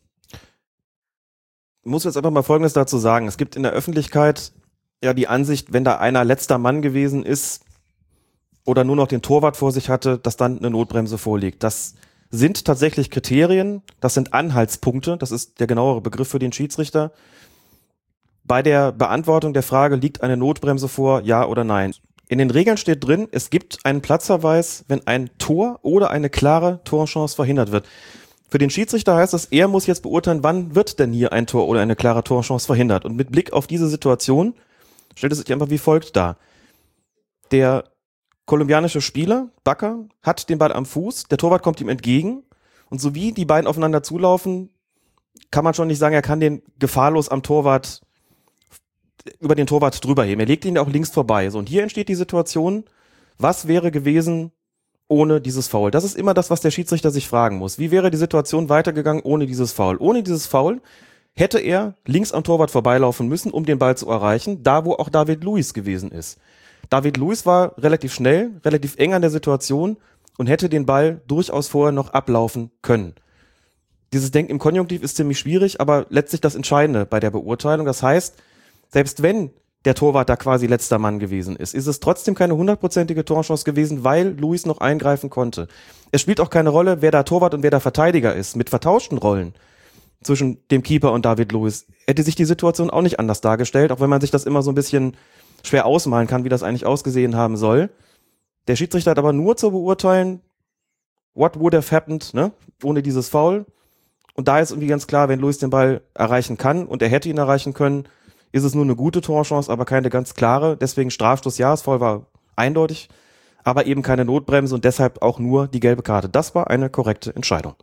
Ich muss jetzt einfach mal Folgendes dazu sagen. Es gibt in der Öffentlichkeit ja die Ansicht, wenn da einer letzter Mann gewesen ist oder nur noch den Torwart vor sich hatte, dass dann eine Notbremse vorliegt. Das sind tatsächlich Kriterien, das sind Anhaltspunkte, das ist der genauere Begriff für den Schiedsrichter. Bei der Beantwortung der Frage, liegt eine Notbremse vor, ja oder nein? In den Regeln steht drin, es gibt einen Platzverweis, wenn ein Tor oder eine klare Torchance verhindert wird. Für den Schiedsrichter heißt das, er muss jetzt beurteilen, wann wird denn hier ein Tor oder eine klare Torchance verhindert. Und mit Blick auf diese Situation stellt es sich einfach wie folgt dar. Der kolumbianische Spieler, Bakker, hat den Ball am Fuß, der Torwart kommt ihm entgegen und so wie die beiden aufeinander zulaufen, kann man schon nicht sagen, er kann den gefahrlos am Torwart über den Torwart drüber heben. Er legt ihn auch links vorbei. So, und hier entsteht die Situation, was wäre gewesen ohne dieses Foul? Das ist immer das, was der Schiedsrichter sich fragen muss. Wie wäre die Situation weitergegangen ohne dieses Foul? Ohne dieses Foul hätte er links am Torwart vorbeilaufen müssen, um den Ball zu erreichen, da wo auch David Luiz gewesen ist. David Luiz war relativ schnell, relativ eng an der Situation und hätte den Ball durchaus vorher noch ablaufen können. Dieses Denken im Konjunktiv ist ziemlich schwierig, aber letztlich das Entscheidende bei der Beurteilung. Das heißt, selbst wenn der Torwart da quasi letzter Mann gewesen ist, ist es trotzdem keine hundertprozentige Torchance gewesen, weil Luis noch eingreifen konnte. Es spielt auch keine Rolle, wer da Torwart und wer da Verteidiger ist. Mit vertauschten Rollen zwischen dem Keeper und David Luis hätte sich die Situation auch nicht anders dargestellt, auch wenn man sich das immer so ein bisschen schwer ausmalen kann, wie das eigentlich ausgesehen haben soll. Der Schiedsrichter hat aber nur zu beurteilen, what would have happened, ne? ohne dieses Foul. Und da ist irgendwie ganz klar, wenn Luis den Ball erreichen kann und er hätte ihn erreichen können, ist es nur eine gute Torchance, aber keine ganz klare. Deswegen Strafstoß, ja, das Foul war eindeutig, aber eben keine Notbremse und deshalb auch nur die gelbe Karte. Das war eine korrekte Entscheidung.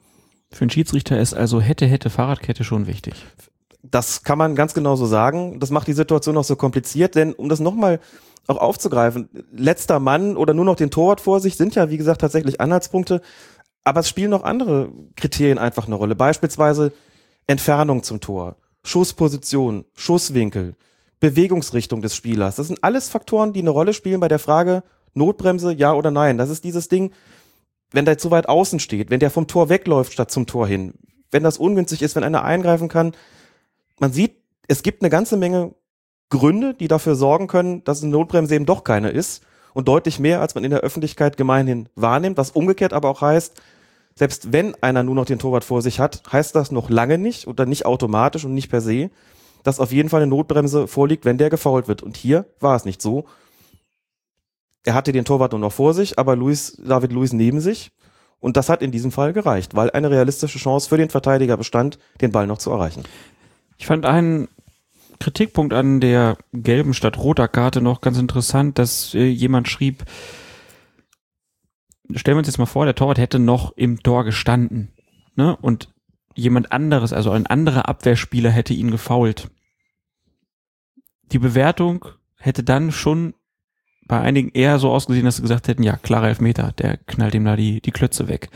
Für einen Schiedsrichter ist also hätte, hätte Fahrradkette schon wichtig. Das kann man ganz genau so sagen. Das macht die Situation auch so kompliziert, denn um das nochmal auch aufzugreifen, letzter Mann oder nur noch den Torwart vor sich sind ja, wie gesagt, tatsächlich Anhaltspunkte. Aber es spielen noch andere Kriterien einfach eine Rolle. Beispielsweise Entfernung zum Tor, Schussposition, Schusswinkel, Bewegungsrichtung des Spielers. Das sind alles Faktoren, die eine Rolle spielen bei der Frage Notbremse, ja oder nein. Das ist dieses Ding, wenn der zu weit außen steht, wenn der vom Tor wegläuft statt zum Tor hin, wenn das ungünstig ist, wenn einer eingreifen kann. Man sieht, es gibt eine ganze Menge Gründe, die dafür sorgen können, dass eine Notbremse eben doch keine ist und deutlich mehr, als man in der Öffentlichkeit gemeinhin wahrnimmt, was umgekehrt aber auch heißt, selbst wenn einer nur noch den Torwart vor sich hat, heißt das noch lange nicht oder nicht automatisch und nicht per se, dass auf jeden Fall eine Notbremse vorliegt, wenn der gefault wird. Und hier war es nicht so. Er hatte den Torwart nur noch vor sich, aber Luis, David Luis neben sich. Und das hat in diesem Fall gereicht, weil eine realistische Chance für den Verteidiger bestand, den Ball noch zu erreichen. Ich fand einen Kritikpunkt an der gelben statt roter Karte noch ganz interessant, dass äh, jemand schrieb, stellen wir uns jetzt mal vor, der Torwart hätte noch im Tor gestanden, ne? Und jemand anderes, also ein anderer Abwehrspieler hätte ihn gefault. Die Bewertung hätte dann schon bei einigen eher so ausgesehen, dass sie gesagt hätten, ja, klarer Elfmeter, der knallt ihm da die, die Klötze weg.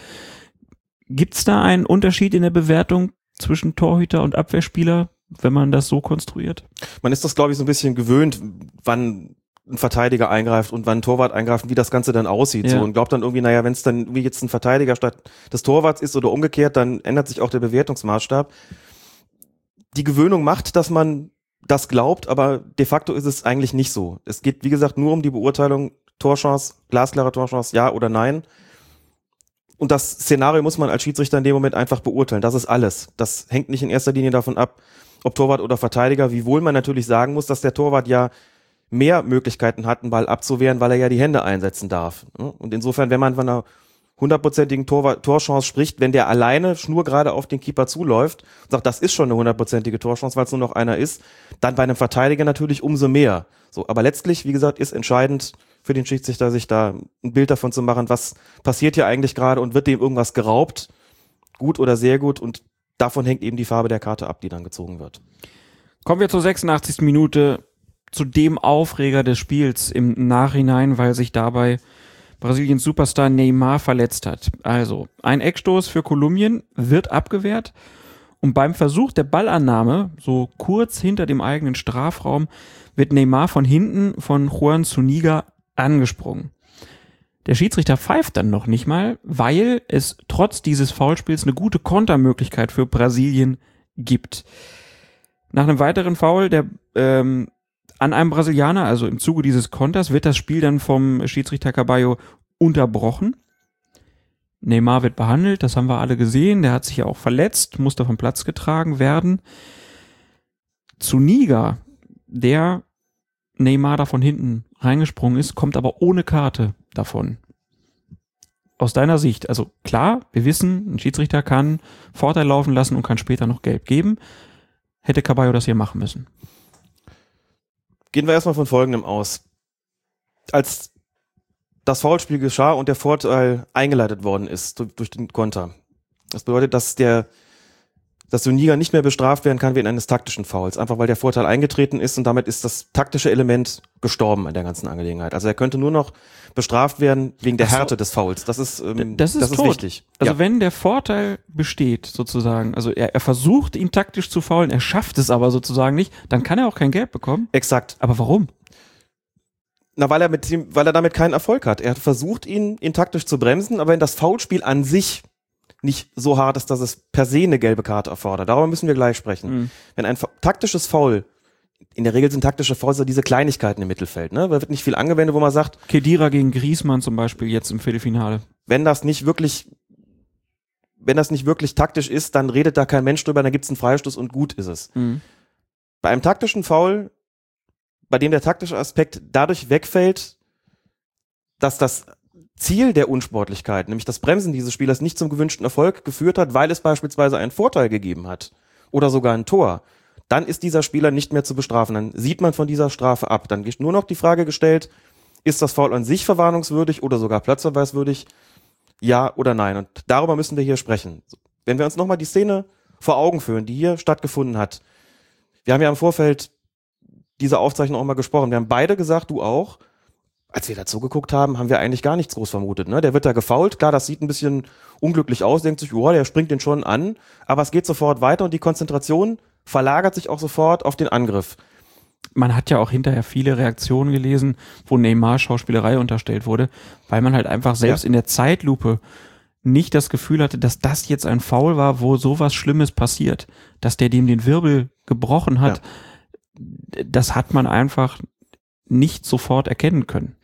Gibt's da einen Unterschied in der Bewertung zwischen Torhüter und Abwehrspieler, wenn man das so konstruiert? Man ist das, glaube ich, so ein bisschen gewöhnt, wann ein Verteidiger eingreift und wann ein Torwart eingreift und wie das Ganze dann aussieht. Ja. So und glaubt dann irgendwie, naja, wenn es dann wie jetzt ein Verteidiger statt des Torwarts ist oder umgekehrt, dann ändert sich auch der Bewertungsmaßstab. Die Gewöhnung macht, dass man das glaubt, aber de facto ist es eigentlich nicht so. Es geht, wie gesagt, nur um die Beurteilung Torchance, glasklare Torchance, ja oder nein. Und das Szenario muss man als Schiedsrichter in dem Moment einfach beurteilen. Das ist alles. Das hängt nicht in erster Linie davon ab, ob Torwart oder Verteidiger, wiewohl man natürlich sagen muss, dass der Torwart ja mehr Möglichkeiten hat, einen Ball abzuwehren, weil er ja die Hände einsetzen darf. Und insofern, wenn man von einer hundertprozentigen Tor Torchance spricht, wenn der alleine schnurgerade auf den Keeper zuläuft und sagt, das ist schon eine hundertprozentige Torchance, weil es nur noch einer ist, dann bei einem Verteidiger natürlich umso mehr. So, aber letztlich, wie gesagt, ist entscheidend für den Schiedsrichter, sich da ein Bild davon zu machen, was passiert hier eigentlich gerade und wird dem irgendwas geraubt, gut oder sehr gut und davon hängt eben die Farbe der Karte ab, die dann gezogen wird. Kommen wir zur 86. Minute, zu dem Aufreger des Spiels im Nachhinein, weil sich dabei Brasiliens Superstar Neymar verletzt hat. Also, ein Eckstoß für Kolumbien wird abgewehrt und beim Versuch der Ballannahme, so kurz hinter dem eigenen Strafraum, wird Neymar von hinten von Juan Zuniga angesprungen. Der Schiedsrichter pfeift dann noch nicht mal, weil es trotz dieses Foulspiels eine gute Kontermöglichkeit für Brasilien gibt. Nach einem weiteren Foul, der ähm, an einem Brasilianer, also im Zuge dieses Konters, wird das Spiel dann vom Schiedsrichter Caballo unterbrochen. Neymar wird behandelt, das haben wir alle gesehen. Der hat sich ja auch verletzt, musste vom Platz getragen werden. Zuniga, der Neymar da von hinten reingesprungen ist, kommt aber ohne Karte davon. Aus deiner Sicht, also klar, wir wissen, ein Schiedsrichter kann Vorteil laufen lassen und kann später noch gelb geben. Hätte Caballo das hier machen müssen. Gehen wir erstmal von Folgendem aus. Als das Foulspiel geschah und der Vorteil eingeleitet worden ist durch, den Konter. Das bedeutet, dass der dass Suniga nicht mehr bestraft werden kann wegen eines taktischen Fouls, einfach weil der Vorteil eingetreten ist und damit ist das taktische Element gestorben in der ganzen Angelegenheit. Also er könnte nur noch bestraft werden wegen der so. Härte des Fouls. Das ist, ähm, Das ist das ist wichtig. Also ja. wenn der Vorteil besteht, sozusagen, also er, er versucht, ihn taktisch zu faulen, er schafft es aber sozusagen nicht, dann kann er auch kein Geld bekommen. Exakt. Aber warum? Na, weil er mit ihm, weil er damit keinen Erfolg hat. Er hat versucht, ihn, ihn taktisch zu bremsen, aber wenn das Foulspiel an sich nicht so hart ist, dass es per se eine gelbe Karte erfordert. Darüber müssen wir gleich sprechen. Mhm. Wenn ein taktisches Foul, in der Regel sind taktische Fouls diese Kleinigkeiten im Mittelfeld, ne? Da wird nicht viel angewendet, wo man sagt, Kedira gegen Griezmann zum Beispiel jetzt im Viertelfinale. wenn das nicht wirklich, wenn das nicht wirklich taktisch ist, dann redet da kein Mensch drüber, dann gibt's einen Freistoß und gut ist es. Mhm. Bei einem taktischen Foul, bei dem der taktische Aspekt dadurch wegfällt, dass das Ziel der Unsportlichkeit, nämlich das Bremsen dieses Spielers, nicht zum gewünschten Erfolg geführt hat, weil es beispielsweise einen Vorteil gegeben hat oder sogar ein Tor, dann ist dieser Spieler nicht mehr zu bestrafen. Dann sieht man von dieser Strafe ab. Dann ist nur noch die Frage gestellt, ist das Foul an sich verwarnungswürdig oder sogar platzverweiswürdig? Ja oder nein? Und darüber müssen wir hier sprechen. Wenn wir uns nochmal die Szene vor Augen führen, die hier stattgefunden hat. Wir haben ja im Vorfeld dieser Aufzeichnung auch mal gesprochen. Wir haben beide gesagt, du auch, als wir dazu geguckt haben, haben wir eigentlich gar nichts groß vermutet. Ne? Der wird da gefault. Klar, das sieht ein bisschen unglücklich aus. Denkt sich, oh, der springt den schon an. Aber es geht sofort weiter und die Konzentration verlagert sich auch sofort auf den Angriff. Man hat ja auch hinterher viele Reaktionen gelesen, wo Neymar Schauspielerei unterstellt wurde, weil man halt einfach selbst in der Zeitlupe nicht das Gefühl hatte, dass das jetzt ein Foul war, wo sowas Schlimmes passiert, dass der dem den Wirbel gebrochen hat. Das hat man einfach nicht sofort erkennen können.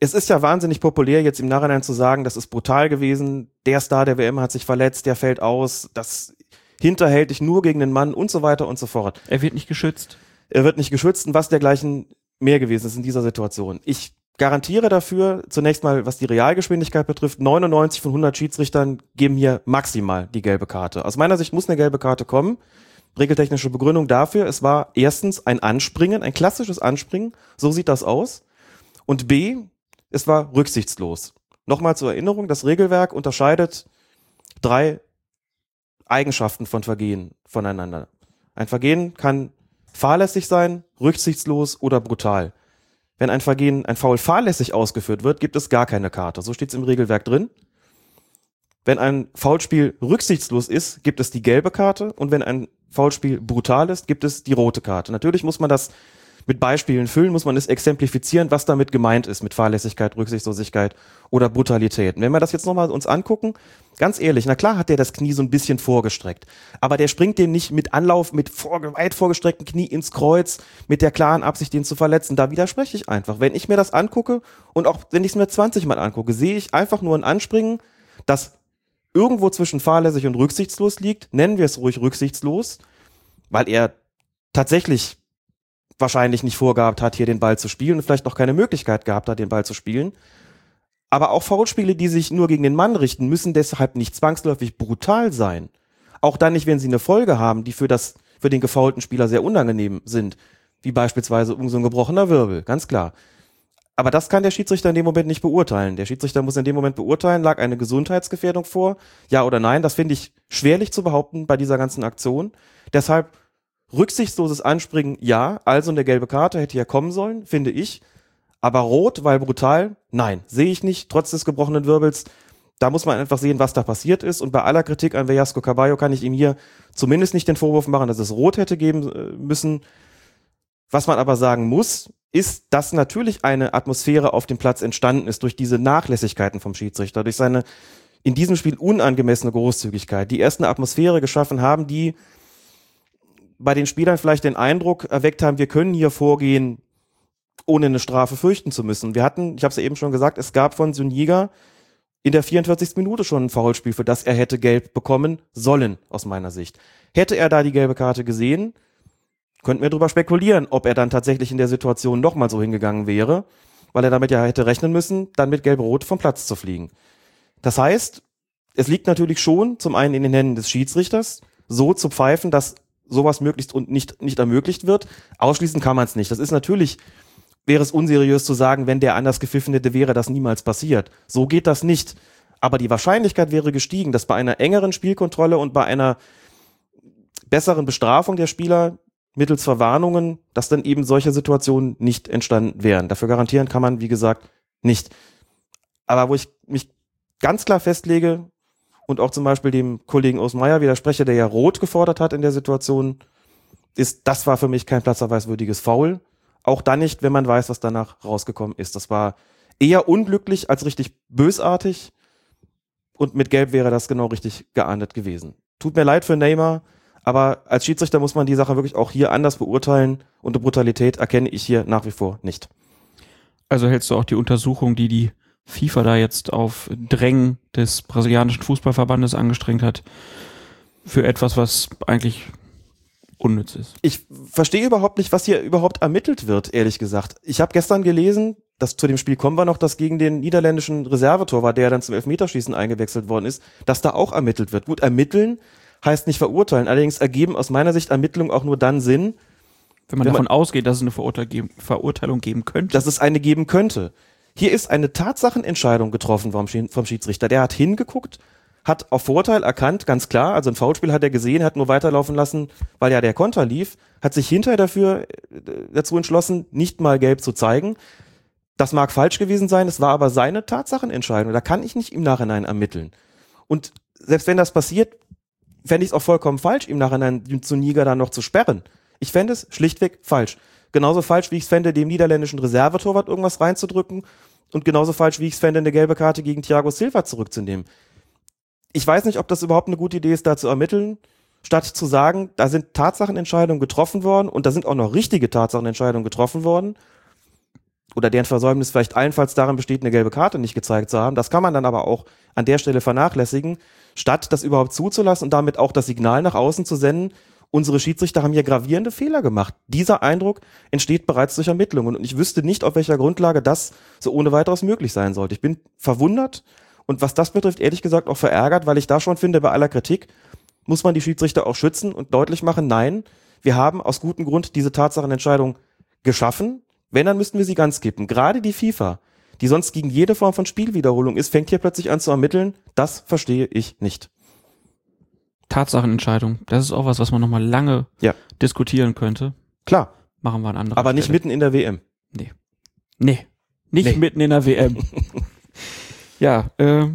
es ist ja wahnsinnig populär, jetzt im Nachhinein zu sagen, das ist brutal gewesen, der Star der WM hat sich verletzt, der fällt aus, das hinterhältig nur gegen den Mann und so weiter und so fort. Er wird nicht geschützt. Er wird nicht geschützt und was dergleichen mehr gewesen ist in dieser Situation. Ich garantiere dafür, zunächst mal, was die Realgeschwindigkeit betrifft, 99 von 100 Schiedsrichtern geben hier maximal die gelbe Karte. Aus meiner Sicht muss eine gelbe Karte kommen. Regeltechnische Begründung dafür, es war erstens ein Anspringen, ein klassisches Anspringen, so sieht das aus. Und B, es war rücksichtslos. Nochmal zur Erinnerung, das Regelwerk unterscheidet drei Eigenschaften von Vergehen voneinander. Ein Vergehen kann fahrlässig sein, rücksichtslos oder brutal. Wenn ein Vergehen, ein Foul fahrlässig ausgeführt wird, gibt es gar keine Karte. So steht es im Regelwerk drin. Wenn ein Foulspiel rücksichtslos ist, gibt es die gelbe Karte und wenn ein Foulspiel brutal ist, gibt es die rote Karte. Natürlich muss man das mit Beispielen füllen, muss man es exemplifizieren, was damit gemeint ist mit Fahrlässigkeit, Rücksichtslosigkeit oder Brutalität. Und wenn wir das jetzt nochmal uns angucken, ganz ehrlich, na klar hat der das Knie so ein bisschen vorgestreckt, aber der springt dem nicht mit Anlauf, mit vor, weit vorgestreckten Knie ins Kreuz, mit der klaren Absicht, den zu verletzen. Da widerspreche ich einfach. Wenn ich mir das angucke und auch wenn ich es mir 20 Mal angucke, sehe ich einfach nur ein Anspringen, das irgendwo zwischen fahrlässig und rücksichtslos liegt, nennen wir es ruhig rücksichtslos, weil er tatsächlich wahrscheinlich nicht vorgehabt hat, hier den Ball zu spielen und vielleicht noch keine Möglichkeit gehabt hat, den Ball zu spielen. Aber auch Foulspiele, die sich nur gegen den Mann richten, müssen deshalb nicht zwangsläufig brutal sein. Auch dann nicht, wenn sie eine Folge haben, die für das, für den gefoulten Spieler sehr unangenehm sind. Wie beispielsweise irgend so ein gebrochener Wirbel, ganz klar. Aber das kann der Schiedsrichter in dem Moment nicht beurteilen. Der Schiedsrichter muss in dem Moment beurteilen, lag eine Gesundheitsgefährdung vor, ja oder nein. Das finde ich schwerlich zu behaupten bei dieser ganzen Aktion. Deshalb rücksichtsloses Anspringen, ja. Also eine gelbe Karte hätte ja kommen sollen, finde ich. Aber rot, weil brutal, nein, sehe ich nicht, trotz des gebrochenen Wirbels. Da muss man einfach sehen, was da passiert ist. Und bei aller Kritik an Velasco Caballo kann ich ihm hier zumindest nicht den Vorwurf machen, dass es rot hätte geben äh, müssen. Was man aber sagen muss, ist, dass natürlich eine Atmosphäre auf dem Platz entstanden ist durch diese Nachlässigkeiten vom Schiedsrichter, durch seine in diesem Spiel unangemessene Großzügigkeit, die erst eine Atmosphäre geschaffen haben, die bei den Spielern vielleicht den Eindruck erweckt haben, wir können hier vorgehen, ohne eine Strafe fürchten zu müssen. Wir hatten, ich habe es ja eben schon gesagt, es gab von Suniga in der 44. Minute schon ein Foulspiel, für das er hätte gelb bekommen sollen, aus meiner Sicht. Hätte er da die gelbe Karte gesehen, könnten wir darüber spekulieren, ob er dann tatsächlich in der Situation nochmal so hingegangen wäre, weil er damit ja hätte rechnen müssen, dann mit Gelb-Rot vom Platz zu fliegen. Das heißt, es liegt natürlich schon zum einen in den Händen des Schiedsrichters, so zu pfeifen, dass sowas möglichst und nicht, nicht ermöglicht wird. Ausschließen kann man es nicht. Das ist natürlich, wäre es unseriös zu sagen, wenn der anders gepfiffen hätte, wäre das niemals passiert. So geht das nicht. Aber die Wahrscheinlichkeit wäre gestiegen, dass bei einer engeren Spielkontrolle und bei einer besseren Bestrafung der Spieler mittels Verwarnungen, dass dann eben solche Situationen nicht entstanden wären. Dafür garantieren kann man, wie gesagt, nicht. Aber wo ich mich ganz klar festlege und auch zum Beispiel dem Kollegen Osmeier widerspreche, der ja rot gefordert hat in der Situation, ist, das war für mich kein platzerweiswürdiges Foul. Auch dann nicht, wenn man weiß, was danach rausgekommen ist. Das war eher unglücklich als richtig bösartig. Und mit Gelb wäre das genau richtig geahndet gewesen. Tut mir leid für Neymar, aber als Schiedsrichter muss man die Sache wirklich auch hier anders beurteilen und die Brutalität erkenne ich hier nach wie vor nicht. Also hältst du auch die Untersuchung, die die FIFA da jetzt auf Drängen des brasilianischen Fußballverbandes angestrengt hat, für etwas, was eigentlich unnütz ist. Ich verstehe überhaupt nicht, was hier überhaupt ermittelt wird, ehrlich gesagt. Ich habe gestern gelesen, dass zu dem Spiel kommen wir noch, dass gegen den niederländischen Reservetorwart, der dann zum Elfmeterschießen eingewechselt worden ist, dass da auch ermittelt wird. Gut, ermitteln heißt nicht verurteilen. Allerdings ergeben aus meiner Sicht Ermittlungen auch nur dann Sinn, wenn man wenn davon man, ausgeht, dass es eine Verurteil geben, Verurteilung geben könnte. Dass es eine geben könnte. Hier ist eine Tatsachenentscheidung getroffen vom, vom Schiedsrichter. Der hat hingeguckt, hat auf Vorteil erkannt, ganz klar, also ein Foulspiel hat er gesehen, hat nur weiterlaufen lassen, weil ja der Konter lief, hat sich hinterher dafür äh, dazu entschlossen, nicht mal gelb zu zeigen. Das mag falsch gewesen sein, es war aber seine Tatsachenentscheidung. Da kann ich nicht im Nachhinein ermitteln. Und selbst wenn das passiert, fände ich es auch vollkommen falsch, im Nachhinein Zuniga dann noch zu sperren. Ich fände es schlichtweg falsch. Genauso falsch, wie ich es fände, dem niederländischen Reservetorwart irgendwas reinzudrücken und genauso falsch, wie ich es fände, eine gelbe Karte gegen Thiago Silva zurückzunehmen ich weiß nicht, ob das überhaupt eine gute Idee ist, da zu ermitteln, statt zu sagen, da sind Tatsachenentscheidungen getroffen worden und da sind auch noch richtige Tatsachenentscheidungen getroffen worden. Oder deren Versäumnis vielleicht allenfalls darin besteht, eine gelbe Karte nicht gezeigt zu haben. Das kann man dann aber auch an der Stelle vernachlässigen, statt das überhaupt zuzulassen und damit auch das Signal nach außen zu senden, unsere Schiedsrichter haben hier gravierende Fehler gemacht. Dieser Eindruck entsteht bereits durch Ermittlungen und ich wüsste nicht, auf welcher Grundlage das so ohne weiteres möglich sein sollte. Ich bin verwundert, und was das betrifft, ehrlich gesagt auch verärgert, weil ich da schon finde, bei aller Kritik muss man die Schiedsrichter auch schützen und deutlich machen, nein, wir haben aus gutem Grund diese Tatsachenentscheidung geschaffen. Wenn, dann müssten wir sie ganz kippen. Gerade die FIFA, die sonst gegen jede Form von Spielwiederholung ist, fängt hier plötzlich an zu ermitteln. Das verstehe ich nicht. Tatsachenentscheidung, das ist auch was, was man nochmal lange ja. diskutieren könnte. Klar. Machen wir ein anderes. Aber nicht Stelle. mitten in der WM. Nee. Nee. Nicht nee. mitten in der WM. Ja, äh,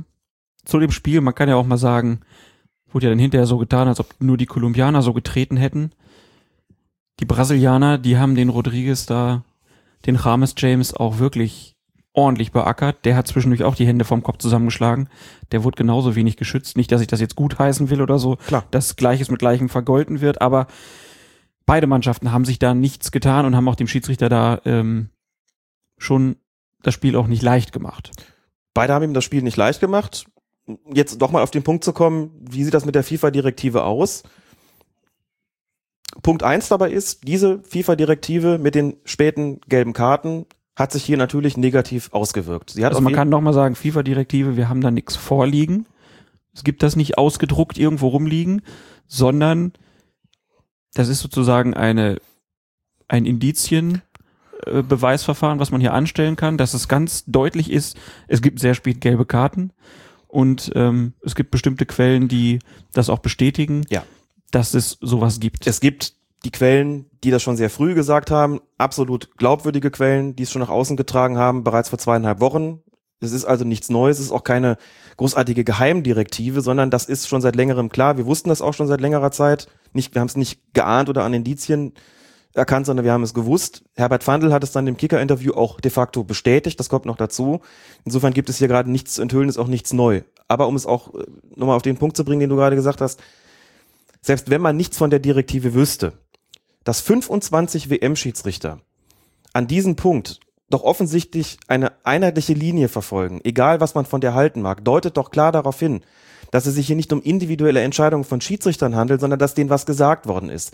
zu dem Spiel, man kann ja auch mal sagen, wurde ja dann hinterher so getan, als ob nur die Kolumbianer so getreten hätten. Die Brasilianer, die haben den Rodriguez da, den James James auch wirklich ordentlich beackert. Der hat zwischendurch auch die Hände vom Kopf zusammengeschlagen. Der wurde genauso wenig geschützt. Nicht, dass ich das jetzt gut heißen will oder so, Klar. dass Gleiches mit Gleichem vergolten wird, aber beide Mannschaften haben sich da nichts getan und haben auch dem Schiedsrichter da ähm, schon das Spiel auch nicht leicht gemacht. Beide haben ihm das Spiel nicht leicht gemacht. Jetzt doch mal auf den Punkt zu kommen, wie sieht das mit der FIFA-Direktive aus? Punkt eins dabei ist, diese FIFA-Direktive mit den späten gelben Karten hat sich hier natürlich negativ ausgewirkt. Sie hat also man kann noch mal sagen, FIFA-Direktive, wir haben da nichts vorliegen. Es gibt das nicht ausgedruckt irgendwo rumliegen, sondern das ist sozusagen eine ein Indizien äh, Beweisverfahren, was man hier anstellen kann, dass es ganz deutlich ist, es gibt sehr spät gelbe Karten und ähm, es gibt bestimmte Quellen, die das auch bestätigen, ja. dass es sowas gibt. Es gibt die Quellen, die das schon sehr früh gesagt haben, absolut glaubwürdige Quellen, die es schon nach außen getragen haben, bereits vor zweieinhalb Wochen. Es ist also nichts Neues, es ist auch keine großartige Geheimdirektive, sondern das ist schon seit längerem klar. Wir wussten das auch schon seit längerer Zeit. Nicht, wir haben es nicht geahnt oder an Indizien erkannt, sondern wir haben es gewusst. Herbert Fandl hat es dann im Kicker-Interview auch de facto bestätigt. Das kommt noch dazu. Insofern gibt es hier gerade nichts zu enthüllen, ist auch nichts neu. Aber um es auch äh, nochmal auf den Punkt zu bringen, den du gerade gesagt hast, selbst wenn man nichts von der Direktive wüsste, dass 25 WM-Schiedsrichter an diesem Punkt doch offensichtlich eine einheitliche Linie verfolgen, egal was man von der halten mag, deutet doch klar darauf hin, dass es sich hier nicht um individuelle Entscheidungen von Schiedsrichtern handelt, sondern dass denen was gesagt worden ist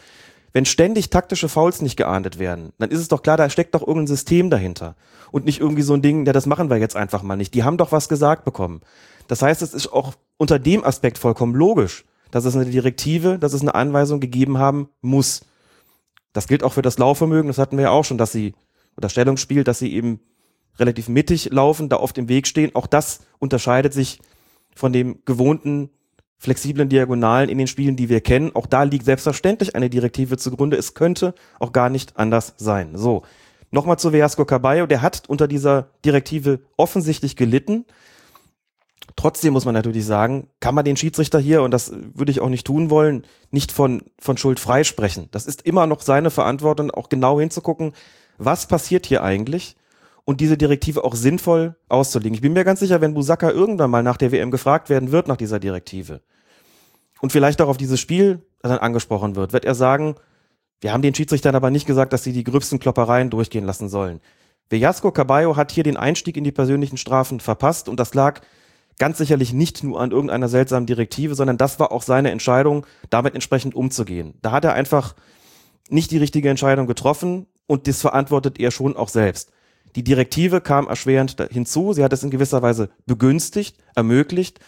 wenn ständig taktische Fouls nicht geahndet werden, dann ist es doch klar, da steckt doch irgendein System dahinter. Und nicht irgendwie so ein Ding, ja, das machen wir jetzt einfach mal nicht. Die haben doch was gesagt bekommen. Das heißt, es ist auch unter dem Aspekt vollkommen logisch, dass es eine Direktive, dass es eine Anweisung gegeben haben muss. Das gilt auch für das Laufvermögen, das hatten wir ja auch schon, dass sie, oder Stellung spielt, dass sie eben relativ mittig laufen, da oft im Weg stehen. Auch das unterscheidet sich von dem gewohnten flexiblen Diagonalen in den Spielen, die wir kennen. Auch da liegt selbstverständlich eine Direktive zugrunde. Es könnte auch gar nicht anders sein. So. Nochmal zu Velasco Caballo. Der hat unter dieser Direktive offensichtlich gelitten. Trotzdem muss man natürlich sagen, kann man den Schiedsrichter hier, und das würde ich auch nicht tun wollen, nicht von, von Schuld freisprechen. Das ist immer noch seine Verantwortung, auch genau hinzugucken, was passiert hier eigentlich und diese Direktive auch sinnvoll auszulegen. Ich bin mir ganz sicher, wenn Busaka irgendwann mal nach der WM gefragt werden wird nach dieser Direktive und vielleicht auch auf dieses Spiel dann angesprochen wird, wird er sagen, wir haben den Schiedsrichtern aber nicht gesagt, dass sie die gröbsten Kloppereien durchgehen lassen sollen. Velasco Caballo hat hier den Einstieg in die persönlichen Strafen verpasst und das lag ganz sicherlich nicht nur an irgendeiner seltsamen Direktive, sondern das war auch seine Entscheidung, damit entsprechend umzugehen. Da hat er einfach nicht die richtige Entscheidung getroffen und das verantwortet er schon auch selbst. Die Direktive kam erschwerend hinzu, sie hat es in gewisser Weise begünstigt, ermöglicht,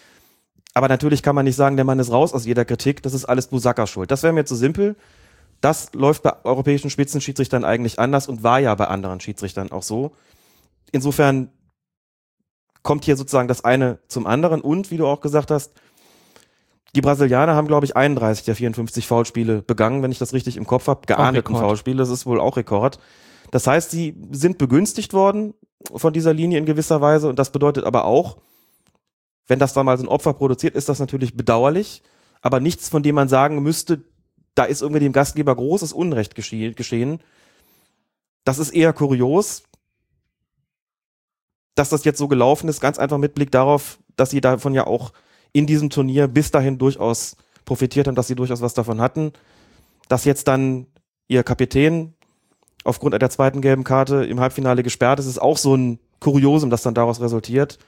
aber natürlich kann man nicht sagen, der Mann ist raus aus jeder Kritik, das ist alles Busakas Schuld. Das wäre mir zu simpel. Das läuft bei europäischen Spitzenschiedsrichtern eigentlich anders und war ja bei anderen Schiedsrichtern auch so. Insofern kommt hier sozusagen das eine zum anderen und, wie du auch gesagt hast, die Brasilianer haben, glaube ich, 31 der 54 Foulspiele begangen, wenn ich das richtig im Kopf habe. Geahndeten Foulspiele, das ist wohl auch Rekord. Das heißt, sie sind begünstigt worden von dieser Linie in gewisser Weise und das bedeutet aber auch, wenn das dann mal so ein Opfer produziert, ist das natürlich bedauerlich, aber nichts, von dem man sagen müsste, da ist irgendwie dem Gastgeber großes Unrecht geschehen. Das ist eher kurios dass das jetzt so gelaufen ist, ganz einfach mit Blick darauf, dass sie davon ja auch in diesem Turnier bis dahin durchaus profitiert haben, dass sie durchaus was davon hatten. Dass jetzt dann ihr Kapitän aufgrund der zweiten gelben Karte im Halbfinale gesperrt ist, ist auch so ein Kuriosum, das dann daraus resultiert.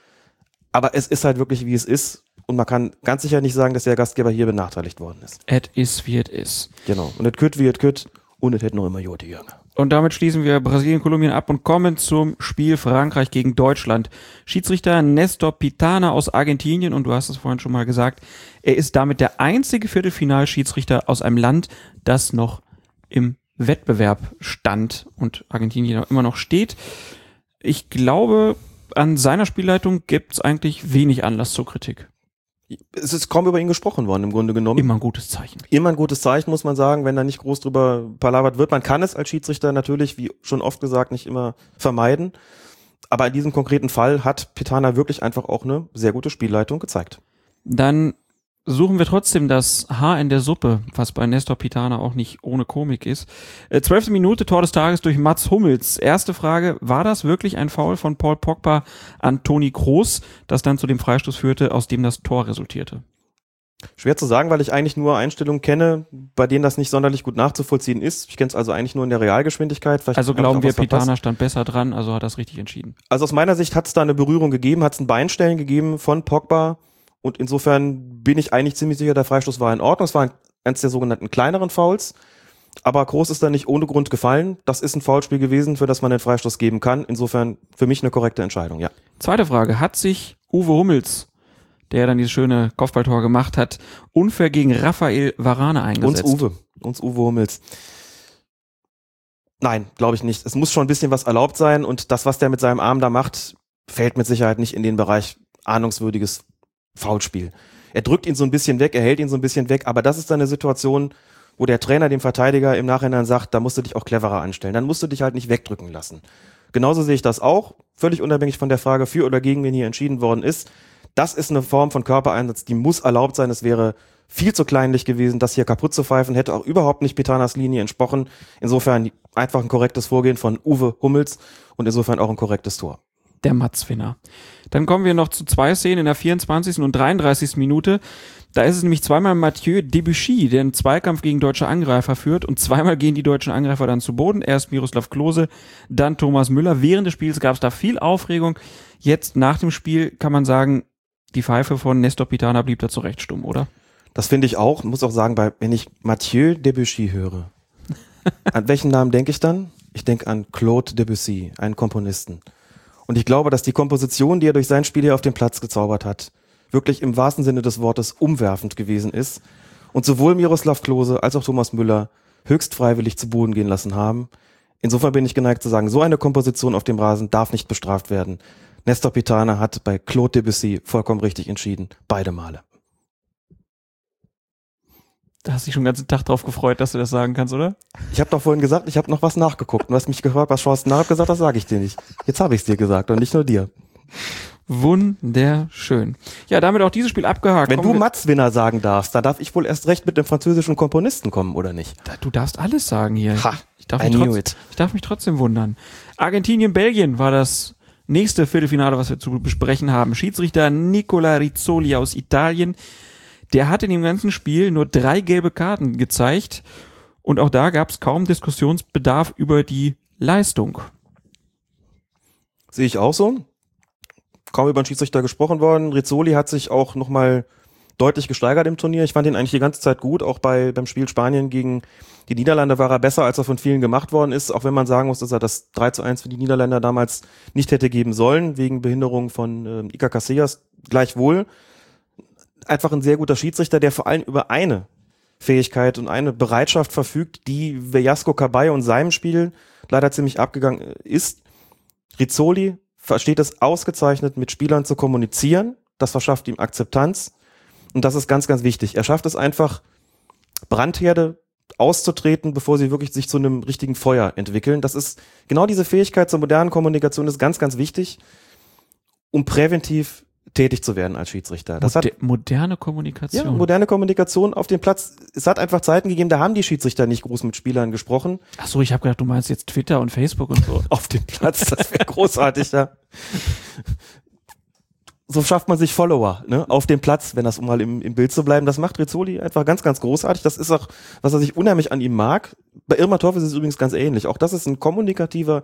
Aber es ist halt wirklich, wie es ist. Und man kann ganz sicher nicht sagen, dass der Gastgeber hier benachteiligt worden ist. Et is, wie et is. Genau. Und et kütt, wie et kütt. Und es hätte noch immer Jote Jürgen. Und damit schließen wir Brasilien, Kolumbien ab und kommen zum Spiel Frankreich gegen Deutschland. Schiedsrichter Nestor Pitana aus Argentinien, und du hast es vorhin schon mal gesagt, er ist damit der einzige Viertelfinalschiedsrichter aus einem Land, das noch im Wettbewerb stand und Argentinien immer noch steht. Ich glaube, an seiner Spielleitung gibt es eigentlich wenig Anlass zur Kritik es ist kaum über ihn gesprochen worden, im Grunde genommen. Immer ein gutes Zeichen. Immer ein gutes Zeichen, muss man sagen, wenn da nicht groß drüber palavert wird. Man kann es als Schiedsrichter natürlich, wie schon oft gesagt, nicht immer vermeiden. Aber in diesem konkreten Fall hat Pitana wirklich einfach auch eine sehr gute Spielleitung gezeigt. Dann suchen wir trotzdem das Haar in der Suppe, was bei Nestor Pitana auch nicht ohne Komik ist. Äh, zwölfte Minute, Tor des Tages durch Mats Hummels. Erste Frage, war das wirklich ein Foul von Paul Pogba an Toni Kroos, das dann zu dem Freistoß führte, aus dem das Tor resultierte? Schwer zu sagen, weil ich eigentlich nur Einstellungen kenne, bei denen das nicht sonderlich gut nachzuvollziehen ist. Ich kenne es also eigentlich nur in der Realgeschwindigkeit. Vielleicht also glauben wir, Pitana stand besser dran, also hat das richtig entschieden. Also aus meiner Sicht hat es da eine Berührung gegeben, hat es ein Beinstellen gegeben von Pogba und insofern bin ich eigentlich ziemlich sicher, der Freistoß war in Ordnung. Es war eins der sogenannten kleineren Fouls. Aber Groß ist da nicht ohne Grund gefallen. Das ist ein Foulspiel gewesen, für das man den Freistoß geben kann. Insofern für mich eine korrekte Entscheidung, ja. Zweite Frage. Hat sich Uwe Hummels, der dann dieses schöne Kopfballtor gemacht hat, unfair gegen Raphael Varane eingesetzt? Uns Uwe. Uns Uwe Hummels. Nein, glaube ich nicht. Es muss schon ein bisschen was erlaubt sein und das, was der mit seinem Arm da macht, fällt mit Sicherheit nicht in den Bereich ahnungswürdiges Foulspiel. Er drückt ihn so ein bisschen weg, er hält ihn so ein bisschen weg, aber das ist dann eine Situation, wo der Trainer dem Verteidiger im Nachhinein sagt, da musst du dich auch cleverer anstellen. Dann musst du dich halt nicht wegdrücken lassen. Genauso sehe ich das auch, völlig unabhängig von der Frage für oder gegen wen hier entschieden worden ist. Das ist eine Form von Körpereinsatz, die muss erlaubt sein. Es wäre viel zu kleinlich gewesen, das hier kaputt zu pfeifen, hätte auch überhaupt nicht Pitanas Linie entsprochen. Insofern einfach ein korrektes Vorgehen von Uwe Hummels und insofern auch ein korrektes Tor der Matzwinner. Dann kommen wir noch zu zwei Szenen in der 24. und 33. Minute. Da ist es nämlich zweimal Mathieu Debuchy, der einen Zweikampf gegen deutsche Angreifer führt und zweimal gehen die deutschen Angreifer dann zu Boden. Erst Miroslav Klose, dann Thomas Müller. Während des Spiels gab es da viel Aufregung. Jetzt nach dem Spiel kann man sagen, die Pfeife von Nestor Pitana blieb da zurecht stumm, oder? Das finde ich auch. Muss auch sagen, bei, wenn ich Mathieu Debuchy höre, an welchen Namen denke ich dann? Ich denke an Claude Debussy, einen Komponisten. Und ich glaube, dass die Komposition, die er durch sein Spiel hier auf den Platz gezaubert hat, wirklich im wahrsten Sinne des Wortes umwerfend gewesen ist und sowohl Miroslav Klose als auch Thomas Müller höchst freiwillig zu Boden gehen lassen haben. Insofern bin ich geneigt zu sagen, so eine Komposition auf dem Rasen darf nicht bestraft werden. Nestor Pitana hat bei Claude Debussy vollkommen richtig entschieden, beide Male. Da hast dich schon den ganzen Tag drauf gefreut, dass du das sagen kannst, oder? Ich habe doch vorhin gesagt, ich habe noch was nachgeguckt. Und du hast mich gefragt, was schaust du nach? Ich hab gesagt, das sage ich dir nicht. Jetzt habe ich es dir gesagt und nicht nur dir. Wunderschön. Ja, damit auch dieses Spiel abgehakt. Wenn Kommen du Matz-Winner sagen darfst, da darf ich wohl erst recht mit dem französischen Komponisten kommen, oder nicht? Da- Du darfst alles sagen hier. Ha, ich, darf I mich knew it. ich darf mich trotzdem wundern. Argentinien, Belgien war das nächste Viertelfinale, was wir zu besprechen haben. Schiedsrichter Nicola Rizzoli aus Italien. Der hat in dem ganzen Spiel nur drei gelbe Karten gezeigt. Und auch da gab es kaum Diskussionsbedarf über die Leistung. Sehe ich auch so. Kaum über den Schiedsrichter gesprochen worden. Rizzoli hat sich auch nochmal deutlich gesteigert im Turnier. Ich fand ihn eigentlich die ganze Zeit gut. Auch bei, beim Spiel Spanien gegen die Niederlande war er besser, als er von vielen gemacht worden ist. Auch wenn man sagen muss, dass er das 3 zu 1 für die Niederländer damals nicht hätte geben sollen, wegen Behinderung von ähm, Iker Casillas. Gleichwohl einfach ein sehr guter Schiedsrichter, der vor allem über eine Fähigkeit und eine Bereitschaft verfügt, die Velasco Caballo in seinem Spiel leider ziemlich abgegangen ist. Rizzoli versteht es ausgezeichnet, mit Spielern zu kommunizieren. Das verschafft ihm Akzeptanz. Und das ist ganz, ganz wichtig. Er schafft es einfach, Brandherde auszutreten, bevor sie wirklich sich zu einem richtigen Feuer entwickeln. Das ist genau diese Fähigkeit zur modernen Kommunikation ist ganz, ganz wichtig, um präventiv tätig zu werden als Schiedsrichter. Das hat Moder moderne ja, Kommunikation. moderne Kommunikation auf dem Platz. Es hat einfach Zeiten gegeben, da haben die Schiedsrichter nicht groß mit Spielern gesprochen. Ach so, ich habe gedacht, du meinst jetzt Twitter und Facebook und so. Auf dem Platz, das wäre großartig, ja. So schafft man sich Follower, ne, auf dem Platz, wenn das um mal im, im Bild zu bleiben. Das macht Rizzoli einfach ganz, ganz großartig. Das ist auch, was er sich unheimlich an ihm mag. Bei Irma Torf ist es übrigens ganz ähnlich. Auch das ist ein kommunikativer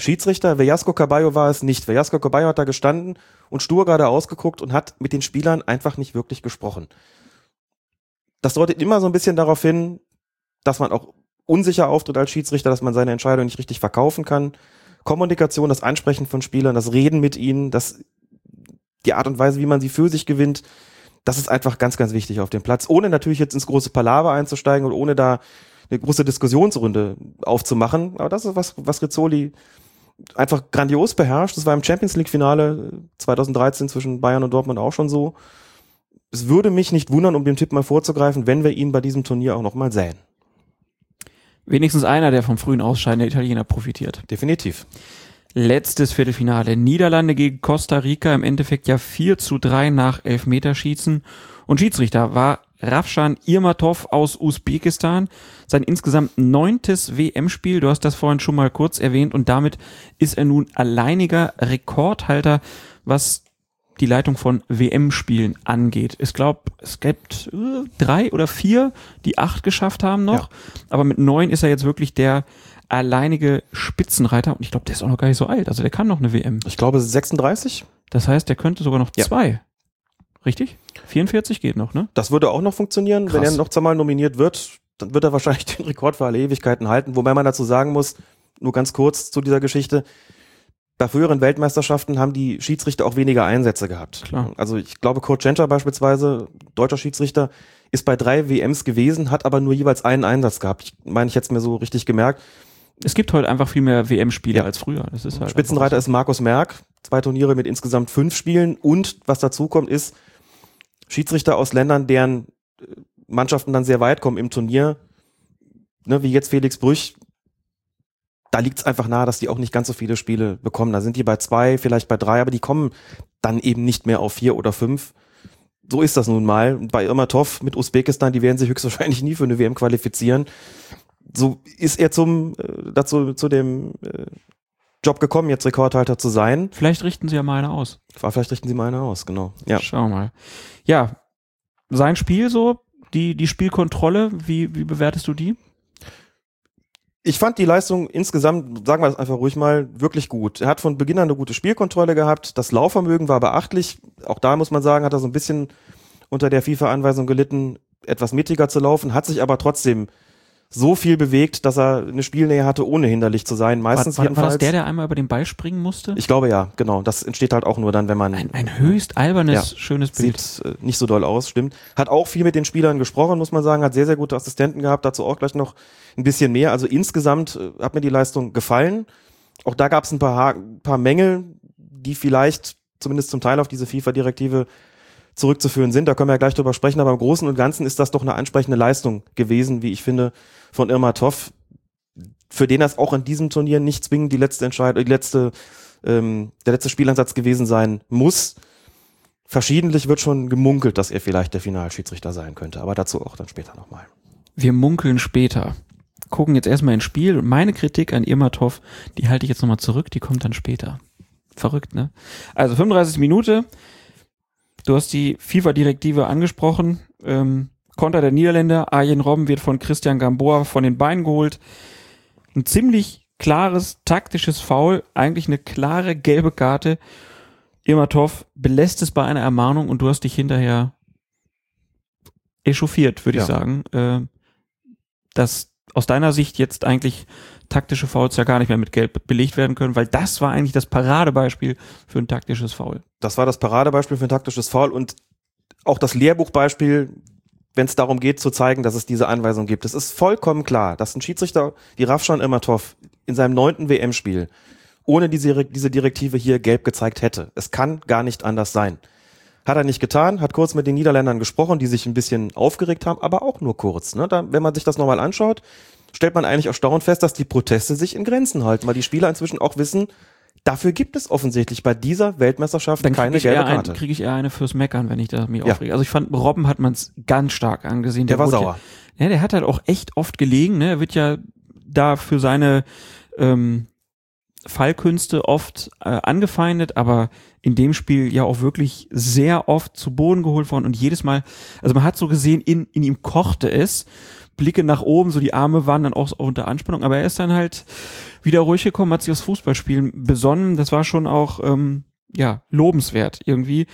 Schiedsrichter. Velasco Caballo war es nicht. Velasco Caballo hat da gestanden und stur gerade ausgeguckt und hat mit den Spielern einfach nicht wirklich gesprochen. Das deutet immer so ein bisschen darauf hin, dass man auch unsicher auftritt als Schiedsrichter, dass man seine Entscheidung nicht richtig verkaufen kann. Kommunikation, das Ansprechen von Spielern, das Reden mit ihnen, das, die Art und Weise, wie man sie für sich gewinnt, das ist einfach ganz, ganz wichtig auf dem Platz. Ohne natürlich jetzt ins große Palaver einzusteigen und ohne da eine große Diskussionsrunde aufzumachen. Aber das ist was, was Rizzoli einfach grandios beherrscht. Das war im Champions League Finale 2013 zwischen Bayern und Dortmund auch schon so. Es würde mich nicht wundern, um dem Tipp mal vorzugreifen, wenn wir ihn bei diesem Turnier auch nochmal sähen. Wenigstens einer, der vom frühen Ausscheiden der Italiener profitiert. Definitiv. Letztes Viertelfinale. Niederlande gegen Costa Rica. Im Endeffekt ja 4 zu 3 nach Elfmeterschießen. Und Schiedsrichter war Rafshan Irmatov aus Usbekistan. Sein insgesamt neuntes WM-Spiel. Du hast das vorhin schon mal kurz erwähnt. Und damit ist er nun alleiniger Rekordhalter, was die Leitung von WM-Spielen angeht. Ich glaube, es gibt äh, drei oder vier, die acht geschafft haben noch. Aber mit neun ist er jetzt wirklich der alleinige Spitzenreiter. Und ich glaube, der ist auch noch gar nicht so alt. Also der kann noch eine WM. Ich glaube 36. Das heißt, der könnte sogar noch Ja. zwei. Richtig? 44 geht noch, ne? Das würde auch noch funktionieren. Wenn Krass. er noch zweimal nominiert wird, dann wird er wahrscheinlich den Rekord für alle Ewigkeiten halten. Wobei man dazu sagen muss, nur ganz kurz zu dieser Geschichte, bei früheren Weltmeisterschaften haben die Schiedsrichter auch weniger Einsätze gehabt. Klar. Also ich glaube, Kurt Schenscher beispielsweise, deutscher Schiedsrichter, ist bei drei WMs gewesen, hat aber nur jeweils einen Einsatz gehabt. Ich meine, ich hätte es mir so richtig gemerkt. Es gibt heute einfach viel mehr WM-Spiele Ja. als früher. Das ist halt Spitzenreiter einfach ist Markus Merck, zwei Turniere mit insgesamt fünf Spielen und was dazu kommt ist, Schiedsrichter aus Ländern, deren äh, Mannschaften dann sehr weit kommen im Turnier, ne, wie jetzt Felix Brüch, da liegt es einfach nahe, dass die auch nicht ganz so viele Spiele bekommen. Da sind die bei zwei, vielleicht bei drei, aber die kommen dann eben nicht mehr auf vier oder fünf. So ist das nun mal. Bei Irma Toff mit Usbekistan, die werden sich höchstwahrscheinlich nie für eine WM qualifizieren. So ist er zum äh, dazu zu dem äh, Job gekommen, jetzt Rekordhalter zu sein. Vielleicht richten sie ja mal eine aus. War, vielleicht richten sie mal eine aus, genau. Ja. Schauen wir mal. Ja, sein Spiel so, die, die Spielkontrolle, wie, wie bewertest du die? Ich fand die Leistung insgesamt, sagen wir das einfach ruhig mal, wirklich gut. Er hat von Beginn an eine gute Spielkontrolle gehabt. Das Laufvermögen war beachtlich. Auch da muss man sagen, hat er so ein bisschen unter der FIFA-Anweisung gelitten, etwas mittiger zu laufen, hat sich aber trotzdem so viel bewegt, dass er eine Spielnähe hatte, ohne hinderlich zu sein. Meistens war, war, war jedenfalls. das der, der einmal über den Ball springen musste? ich glaube ja, genau. Das entsteht halt auch nur dann, wenn man ein, ein höchst albernes, Ja. schönes Bild. Sieht äh, nicht so doll aus, stimmt. Hat auch viel mit den Spielern gesprochen, muss man sagen. Hat sehr, sehr gute Assistenten gehabt. Dazu auch gleich noch ein bisschen mehr. Also insgesamt äh, hat mir die Leistung gefallen. Auch da gab es ein paar, Ha- paar Mängel, die vielleicht zumindest zum Teil auf diese FIFA-Direktive zurückzuführen sind. Da können wir ja gleich drüber sprechen, aber im Großen und Ganzen ist das doch eine ansprechende Leistung gewesen, wie ich finde, von Irma Toff, für den das auch in diesem Turnier nicht zwingend die letzte Entscheidung, die letzte, ähm, der letzte Spielansatz gewesen sein muss. Verschiedentlich wird schon gemunkelt, dass er vielleicht der Finalschiedsrichter sein könnte, aber dazu auch dann später nochmal. Wir munkeln später. Gucken jetzt erstmal ins Spiel meine Kritik an Irmatov, die halte ich jetzt nochmal zurück, die kommt dann später. Verrückt, ne? Also 35 Minute. Du hast die FIFA-Direktive angesprochen. Ähm, Konter der Niederländer. Arjen Robben wird von Christian Gamboa von den Beinen geholt. Ein ziemlich klares taktisches Foul. Eigentlich eine klare gelbe Karte. Irmatov belässt es bei einer Ermahnung und du hast dich hinterher echauffiert, würde Ja. ich sagen. Äh, dass aus deiner Sicht jetzt eigentlich taktische Fouls ja gar nicht mehr mit Gelb belegt werden können, weil das war eigentlich das Paradebeispiel für ein taktisches Foul. Das war das Paradebeispiel für ein taktisches Foul und auch das Lehrbuchbeispiel, wenn es darum geht zu zeigen, dass es diese Anweisung gibt. Es ist vollkommen klar, dass ein Schiedsrichter, die Rafshan Irmatov, in seinem neunten WM-Spiel ohne diese, diese Direktive hier gelb gezeigt hätte. Es kann gar nicht anders sein. Hat er nicht getan, hat kurz mit den Niederländern gesprochen, die sich ein bisschen aufgeregt haben, aber auch nur kurz. Ne? Da, wenn man sich das nochmal anschaut, stellt man eigentlich erstaunt fest, dass die Proteste sich in Grenzen halten, weil die Spieler inzwischen auch wissen, dafür gibt es offensichtlich bei dieser Weltmeisterschaft Dann kriege keine gelbe Karte. krieg ich eher eine fürs Meckern, wenn ich da mich Ja. aufrege. Also ich fand, Robben hat man es ganz stark angesehen. Der war wurde sauer. Ja, ja, der hat halt auch echt oft gelegen. Ne? Er wird ja da für seine ähm, Fallkünste oft äh, angefeindet, aber in dem Spiel ja auch wirklich sehr oft zu Boden geholt worden und jedes Mal, also man hat so gesehen, in, in ihm kochte es, Blicke nach oben, so die Arme waren dann auch unter Anspannung, aber er ist dann halt wieder ruhig gekommen, hat sich aufs Fußballspielen besonnen, das war schon auch, ähm, ja, lobenswert irgendwie.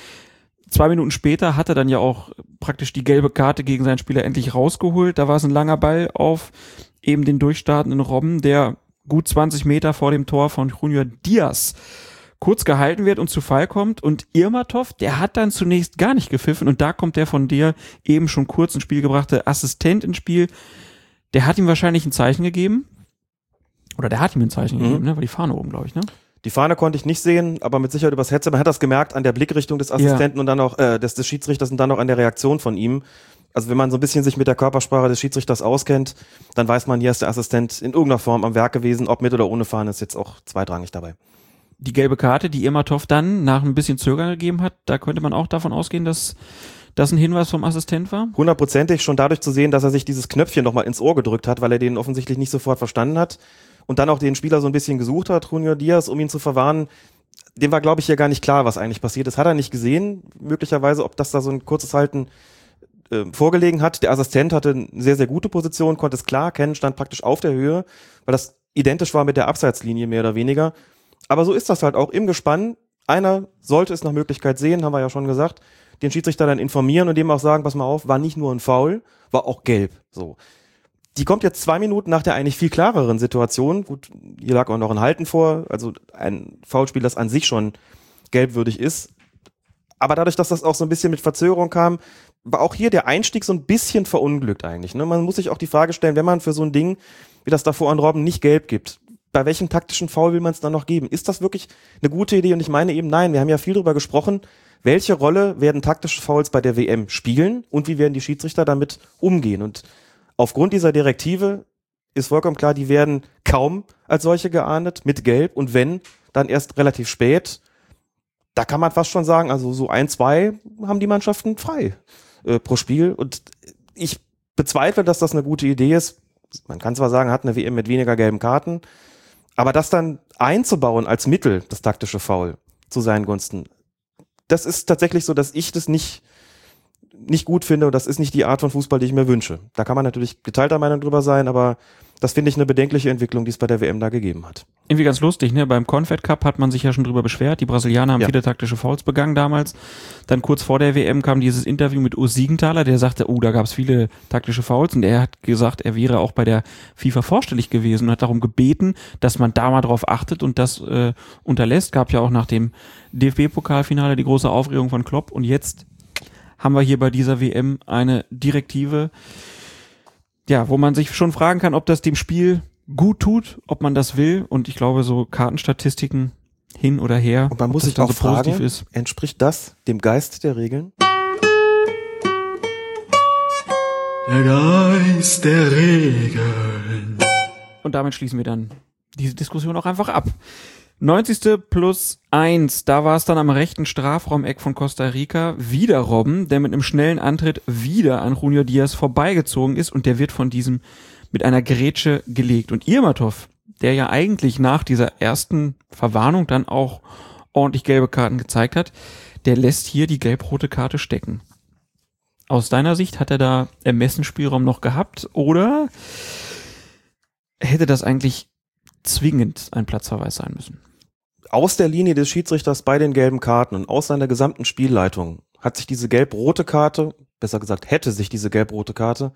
Zwei Minuten später hat er dann ja auch praktisch die gelbe Karte gegen seinen Spieler endlich rausgeholt. Da war es ein langer Ball auf eben den durchstartenden Robben, der gut 20 Meter vor dem Tor von Junior Diaz kurz gehalten wird und zu Fall kommt. Und Irmatov, der hat dann zunächst gar nicht gepfiffen und da kommt der von dir eben schon kurz ins Spiel gebrachte Assistent ins Spiel. Der hat ihm wahrscheinlich ein Zeichen gegeben. Oder der hat ihm ein Zeichen Mhm. gegeben, ne? War die Fahne oben, glaube ich, ne? Die Fahne konnte ich nicht sehen, aber mit Sicherheit übers Headset. Man hat das gemerkt an der Blickrichtung des Assistenten und dann auch äh, des, des Schiedsrichters und dann auch an der Reaktion von ihm. Also wenn man so ein bisschen sich mit der Körpersprache des Schiedsrichters auskennt, dann weiß man, hier ist der Assistent in irgendeiner Form am Werk gewesen. Ob mit oder ohne Fahne ist jetzt auch zweitrangig dabei. Die gelbe Karte, die Irmatov dann nach ein bisschen Zögern gegeben hat, da könnte man auch davon ausgehen, dass das ein Hinweis vom Assistent war. Hundertprozentig schon dadurch zu sehen, dass er sich dieses Knöpfchen nochmal ins Ohr gedrückt hat, weil er den offensichtlich nicht sofort verstanden hat und dann auch den Spieler so ein bisschen gesucht hat, Junior Diaz, um ihn zu verwarnen. Dem war, glaube ich, hier gar nicht klar, was eigentlich passiert ist. Hat er nicht gesehen, möglicherweise, ob das da so ein kurzes Halten äh, vorgelegen hat. Der Assistent hatte eine sehr, sehr gute Position, konnte es klar kennen, stand praktisch auf der Höhe, weil das identisch war mit der Abseitslinie mehr oder weniger. Aber so ist das halt auch im Gespann. Einer sollte es nach Möglichkeit sehen, haben wir ja schon gesagt, den Schiedsrichter dann informieren und dem auch sagen, pass mal auf, war nicht nur ein Foul, war auch gelb. So. Die kommt jetzt zwei Minuten nach der eigentlich viel klareren Situation. Gut, hier lag auch noch ein Halten vor, also ein Foulspiel, das an sich schon gelbwürdig ist. Aber dadurch, dass das auch so ein bisschen mit Verzögerung kam, war auch hier der Einstieg so ein bisschen verunglückt eigentlich. Ne? Man muss sich auch die Frage stellen, wenn man für so ein Ding, wie das davor an Robben, nicht gelb gibt, bei welchem taktischen Foul will man es dann noch geben? Ist das wirklich eine gute Idee? Und ich meine eben, nein, wir haben ja viel drüber gesprochen. Welche Rolle werden taktische Fouls bei der WM spielen und wie werden die Schiedsrichter damit umgehen? Und aufgrund dieser Direktive ist vollkommen klar, die werden kaum als solche geahndet, mit Gelb und wenn, dann erst relativ spät. Da kann man fast schon sagen, also so ein, zwei haben die Mannschaften frei äh, pro Spiel. Und ich bezweifle, dass das eine gute Idee ist. Man kann zwar sagen, hat eine WM mit weniger gelben Karten, aber das dann einzubauen als Mittel, das taktische Foul, zu seinen Gunsten, das ist tatsächlich so, dass ich das nicht, nicht gut finde und das ist nicht die Art von Fußball, die ich mir wünsche. Da kann man natürlich geteilter Meinung drüber sein, aber das finde ich eine bedenkliche Entwicklung, die es bei der WM da gegeben hat. Irgendwie ganz lustig, ne? Beim Confed Cup hat man sich ja schon drüber beschwert. Die Brasilianer haben Ja. viele taktische Fouls begangen damals. Dann kurz vor der WM kam dieses Interview mit Urs Siegenthaler, der sagte, oh, da gab es viele taktische Fouls und er hat gesagt, er wäre auch bei der FIFA vorstellig gewesen und hat darum gebeten, dass man da mal drauf achtet und das äh, unterlässt. Gab ja auch nach dem DFB-Pokalfinale die große Aufregung von Klopp und jetzt haben wir hier bei dieser WM eine Direktive, ja, wo man sich schon fragen kann, ob das dem Spiel gut tut, ob man das will. Und ich glaube, so Kartenstatistiken hin oder her. Und man muss sich auch so fragen, ist. entspricht das dem Geist der Regeln? Der Geist der Regeln. Und damit schließen wir dann diese Diskussion auch einfach ab. 90. plus 1, da war es dann am rechten Strafraumeck von Costa Rica wieder Robben, der mit einem schnellen Antritt wieder an Junior Diaz vorbeigezogen ist und der wird von diesem mit einer Grätsche gelegt. Und Irmatov, der ja eigentlich nach dieser ersten Verwarnung dann auch ordentlich gelbe Karten gezeigt hat, der lässt hier die gelb-rote Karte stecken. Aus deiner Sicht hat er da Ermessensspielraum noch gehabt oder hätte das eigentlich zwingend ein Platzverweis sein müssen? Aus der Linie des Schiedsrichters bei den gelben Karten und aus seiner gesamten Spielleitung hat sich diese gelb-rote Karte, besser gesagt hätte sich diese gelb-rote Karte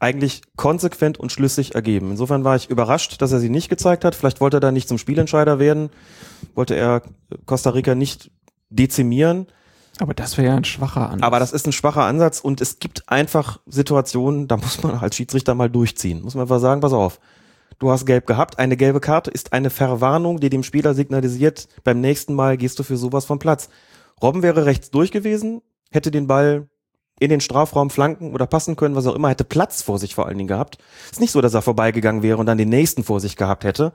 eigentlich konsequent und schlüssig ergeben. Insofern war ich überrascht, dass er sie nicht gezeigt hat. Vielleicht wollte er da nicht zum Spielentscheider werden, wollte er Costa Rica nicht dezimieren. Aber das wäre ja ein schwacher Ansatz. Aber das ist ein schwacher Ansatz und es gibt einfach Situationen, da muss man als Schiedsrichter mal durchziehen. Muss man einfach sagen, pass auf. Du hast gelb gehabt. Eine gelbe Karte ist eine Verwarnung, die dem Spieler signalisiert, beim nächsten Mal gehst du für sowas vom Platz. Robben wäre rechts durch gewesen, hätte den Ball in den Strafraum flanken oder passen können, was auch immer, hätte Platz vor sich vor allen Dingen gehabt. Ist nicht so, dass er vorbeigegangen wäre und dann den nächsten vor sich gehabt hätte,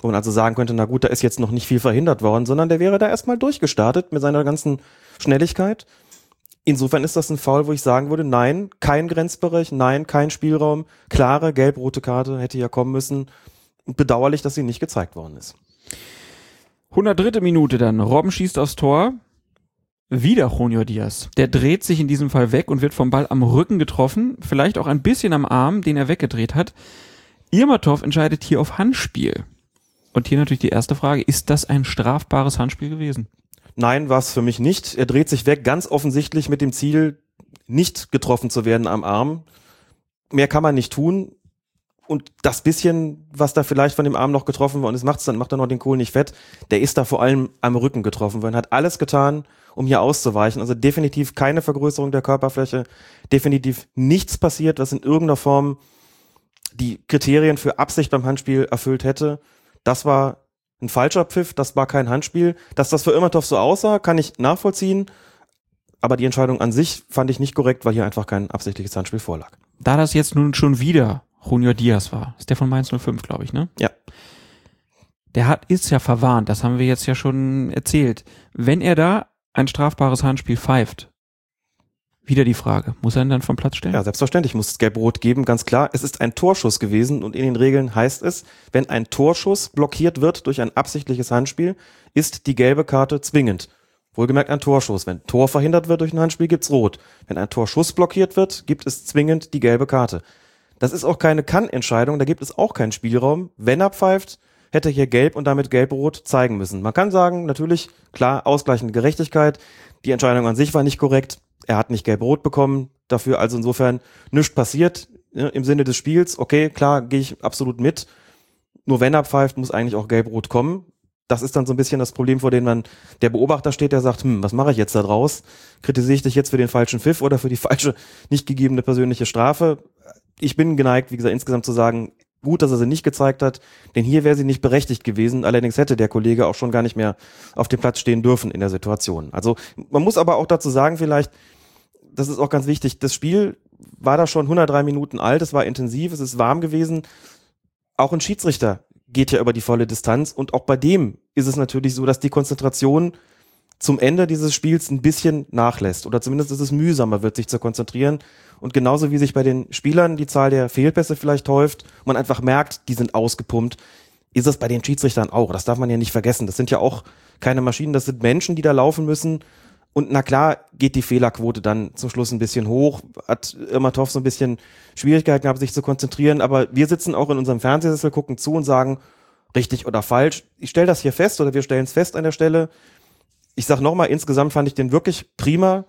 wo man also sagen könnte, na gut, da ist jetzt noch nicht viel verhindert worden, sondern der wäre da erstmal durchgestartet mit seiner ganzen Schnelligkeit. Insofern ist das ein Foul, wo ich sagen würde, nein, kein Grenzbereich, nein, kein Spielraum, klare gelb-rote Karte hätte ja kommen müssen. Bedauerlich, dass sie nicht gezeigt worden ist. 103. Minute dann. Robben schießt aufs Tor. Wieder Junior Diaz. Der dreht sich in diesem Fall weg und wird vom Ball am Rücken getroffen, vielleicht auch ein bisschen am Arm, den er weggedreht hat. Irmatov entscheidet hier auf Handspiel. Und hier natürlich die erste Frage, ist das ein strafbares Handspiel gewesen? Nein, war es für mich nicht. Er dreht sich weg, ganz offensichtlich mit dem Ziel, nicht getroffen zu werden am Arm. Mehr kann man nicht tun. Und das bisschen, was da vielleicht von dem Arm noch getroffen und es macht's dann, macht er noch den Kohl nicht fett, der ist da vor allem am Rücken getroffen worden, hat alles getan, um hier auszuweichen. Also definitiv keine Vergrößerung der Körperfläche, definitiv nichts passiert, was in irgendeiner Form die Kriterien für Absicht beim Handspiel erfüllt hätte. Das war ein falscher Pfiff, das war kein Handspiel. Dass das für Immertov so aussah, kann ich nachvollziehen. Aber die Entscheidung an sich fand ich nicht korrekt, weil hier einfach kein absichtliches Handspiel vorlag. Da das jetzt nun schon wieder Junior Diaz war, ist der von Mainz 05, glaube ich, ne? Ja. Der hat, ist ja verwarnt, das haben wir jetzt ja schon erzählt. Wenn er da ein strafbares Handspiel pfeift, wieder die Frage, muss er ihn dann vom Platz stellen? Ja, selbstverständlich muss es gelb-rot geben, ganz klar. Es ist ein Torschuss gewesen und in den Regeln heißt es, wenn ein Torschuss blockiert wird durch ein absichtliches Handspiel, ist die gelbe Karte zwingend. Wohlgemerkt ein Torschuss. Wenn Tor verhindert wird durch ein Handspiel, gibt's rot. Wenn ein Torschuss blockiert wird, gibt es zwingend die gelbe Karte. Das ist auch keine Kann-Entscheidung, da gibt es auch keinen Spielraum. Wenn er pfeift, hätte er hier gelb und damit gelb-rot zeigen müssen. Man kann sagen, natürlich, klar, ausgleichende Gerechtigkeit. Die Entscheidung an sich war nicht korrekt. Er hat nicht gelb-rot bekommen. Dafür also insofern nichts passiert ne, im Sinne des Spiels. Okay, klar, gehe ich absolut mit. Nur wenn er pfeift, muss eigentlich auch gelb-rot kommen. Das ist dann so ein bisschen das Problem, vor dem man der Beobachter steht, der sagt, hm, was mache ich jetzt da draus? Kritisiere ich dich jetzt für den falschen Pfiff oder für die falsche, nicht gegebene persönliche Strafe? Ich bin geneigt, wie gesagt, insgesamt zu sagen, gut, dass er sie nicht gezeigt hat, denn hier wäre sie nicht berechtigt gewesen. Allerdings hätte der Kollege auch schon gar nicht mehr auf dem Platz stehen dürfen in der Situation. Also man muss aber auch dazu sagen, vielleicht, das ist auch ganz wichtig, das Spiel war da schon 103 Minuten alt, es war intensiv, es ist warm gewesen. Auch ein Schiedsrichter geht ja über die volle Distanz und auch bei dem ist es natürlich so, dass die Konzentration zum Ende dieses Spiels ein bisschen nachlässt oder zumindest ist es mühsamer wird, sich zu konzentrieren. Und genauso wie sich bei den Spielern die Zahl der Fehlpässe vielleicht häuft, man einfach merkt, die sind ausgepumpt, ist es bei den Schiedsrichtern auch. Das darf man ja nicht vergessen. Das sind ja auch keine Maschinen, das sind Menschen, die da laufen müssen. Und na klar geht die Fehlerquote dann zum Schluss ein bisschen hoch, hat Irmatov so ein bisschen Schwierigkeiten gehabt, sich zu konzentrieren. Aber wir sitzen auch in unserem Fernsehsessel, gucken zu und sagen, richtig oder falsch. Ich stelle das hier fest oder wir stellen es fest an der Stelle ich sag nochmal, insgesamt fand ich den wirklich prima.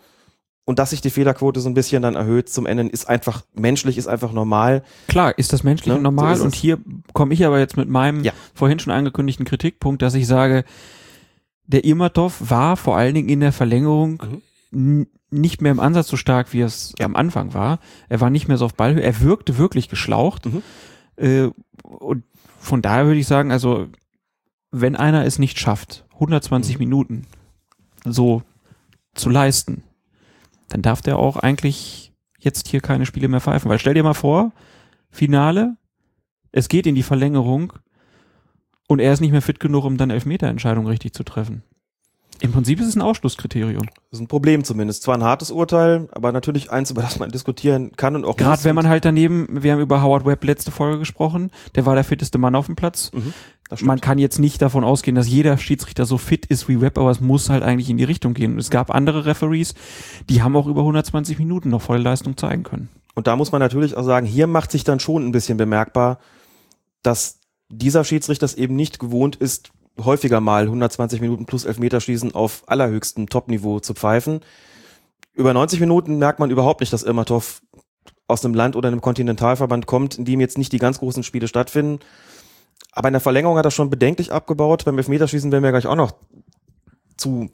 Und dass sich die Fehlerquote so ein bisschen dann erhöht zum Ende, ist einfach menschlich, ist einfach normal. Klar, ist das menschlich Ne? und normal. So und hier komme ich aber jetzt mit meinem Ja. vorhin schon angekündigten Kritikpunkt, dass ich sage, der Irmatov war vor allen Dingen in der Verlängerung n- nicht mehr im Ansatz so stark, wie es Mhm. Ja. am Anfang war. Er war nicht mehr so auf Ballhöhe. Er wirkte wirklich geschlaucht. Mhm. Äh, und von daher würde ich sagen, also wenn einer es nicht schafft, 120 Mhm. Minuten so zu leisten, dann darf der auch eigentlich jetzt hier keine Spiele mehr pfeifen. Weil stell dir mal vor, Finale, es geht in die Verlängerung und er ist nicht mehr fit genug, um dann Elfmeterentscheidungen richtig zu treffen. Im Prinzip ist es ein Ausschlusskriterium. Das ist ein Problem zumindest. Zwar ein hartes Urteil, aber natürlich eins, über das man diskutieren kann und auch Gerade wenn man halt daneben, wir haben über Howard Webb letzte Folge gesprochen, der war der fitteste Mann auf dem Platz. Mhm. Man kann jetzt nicht davon ausgehen, dass jeder Schiedsrichter so fit ist wie Webb, aber es muss halt eigentlich in die Richtung gehen. Und es gab andere Referees, die haben auch über 120 Minuten noch volle Leistung zeigen können. Und da muss man natürlich auch sagen, hier macht sich dann schon ein bisschen bemerkbar, dass dieser Schiedsrichter es eben nicht gewohnt ist, häufiger mal 120 Minuten plus Elfmeterschießen auf allerhöchstem Topniveau zu pfeifen. Über 90 Minuten merkt man überhaupt nicht, dass Irmatov aus einem Land oder einem Kontinentalverband kommt, in dem jetzt nicht die ganz großen Spiele stattfinden. Aber in der Verlängerung hat er schon bedenklich abgebaut. Beim Elfmeterschießen werden wir gleich auch noch zu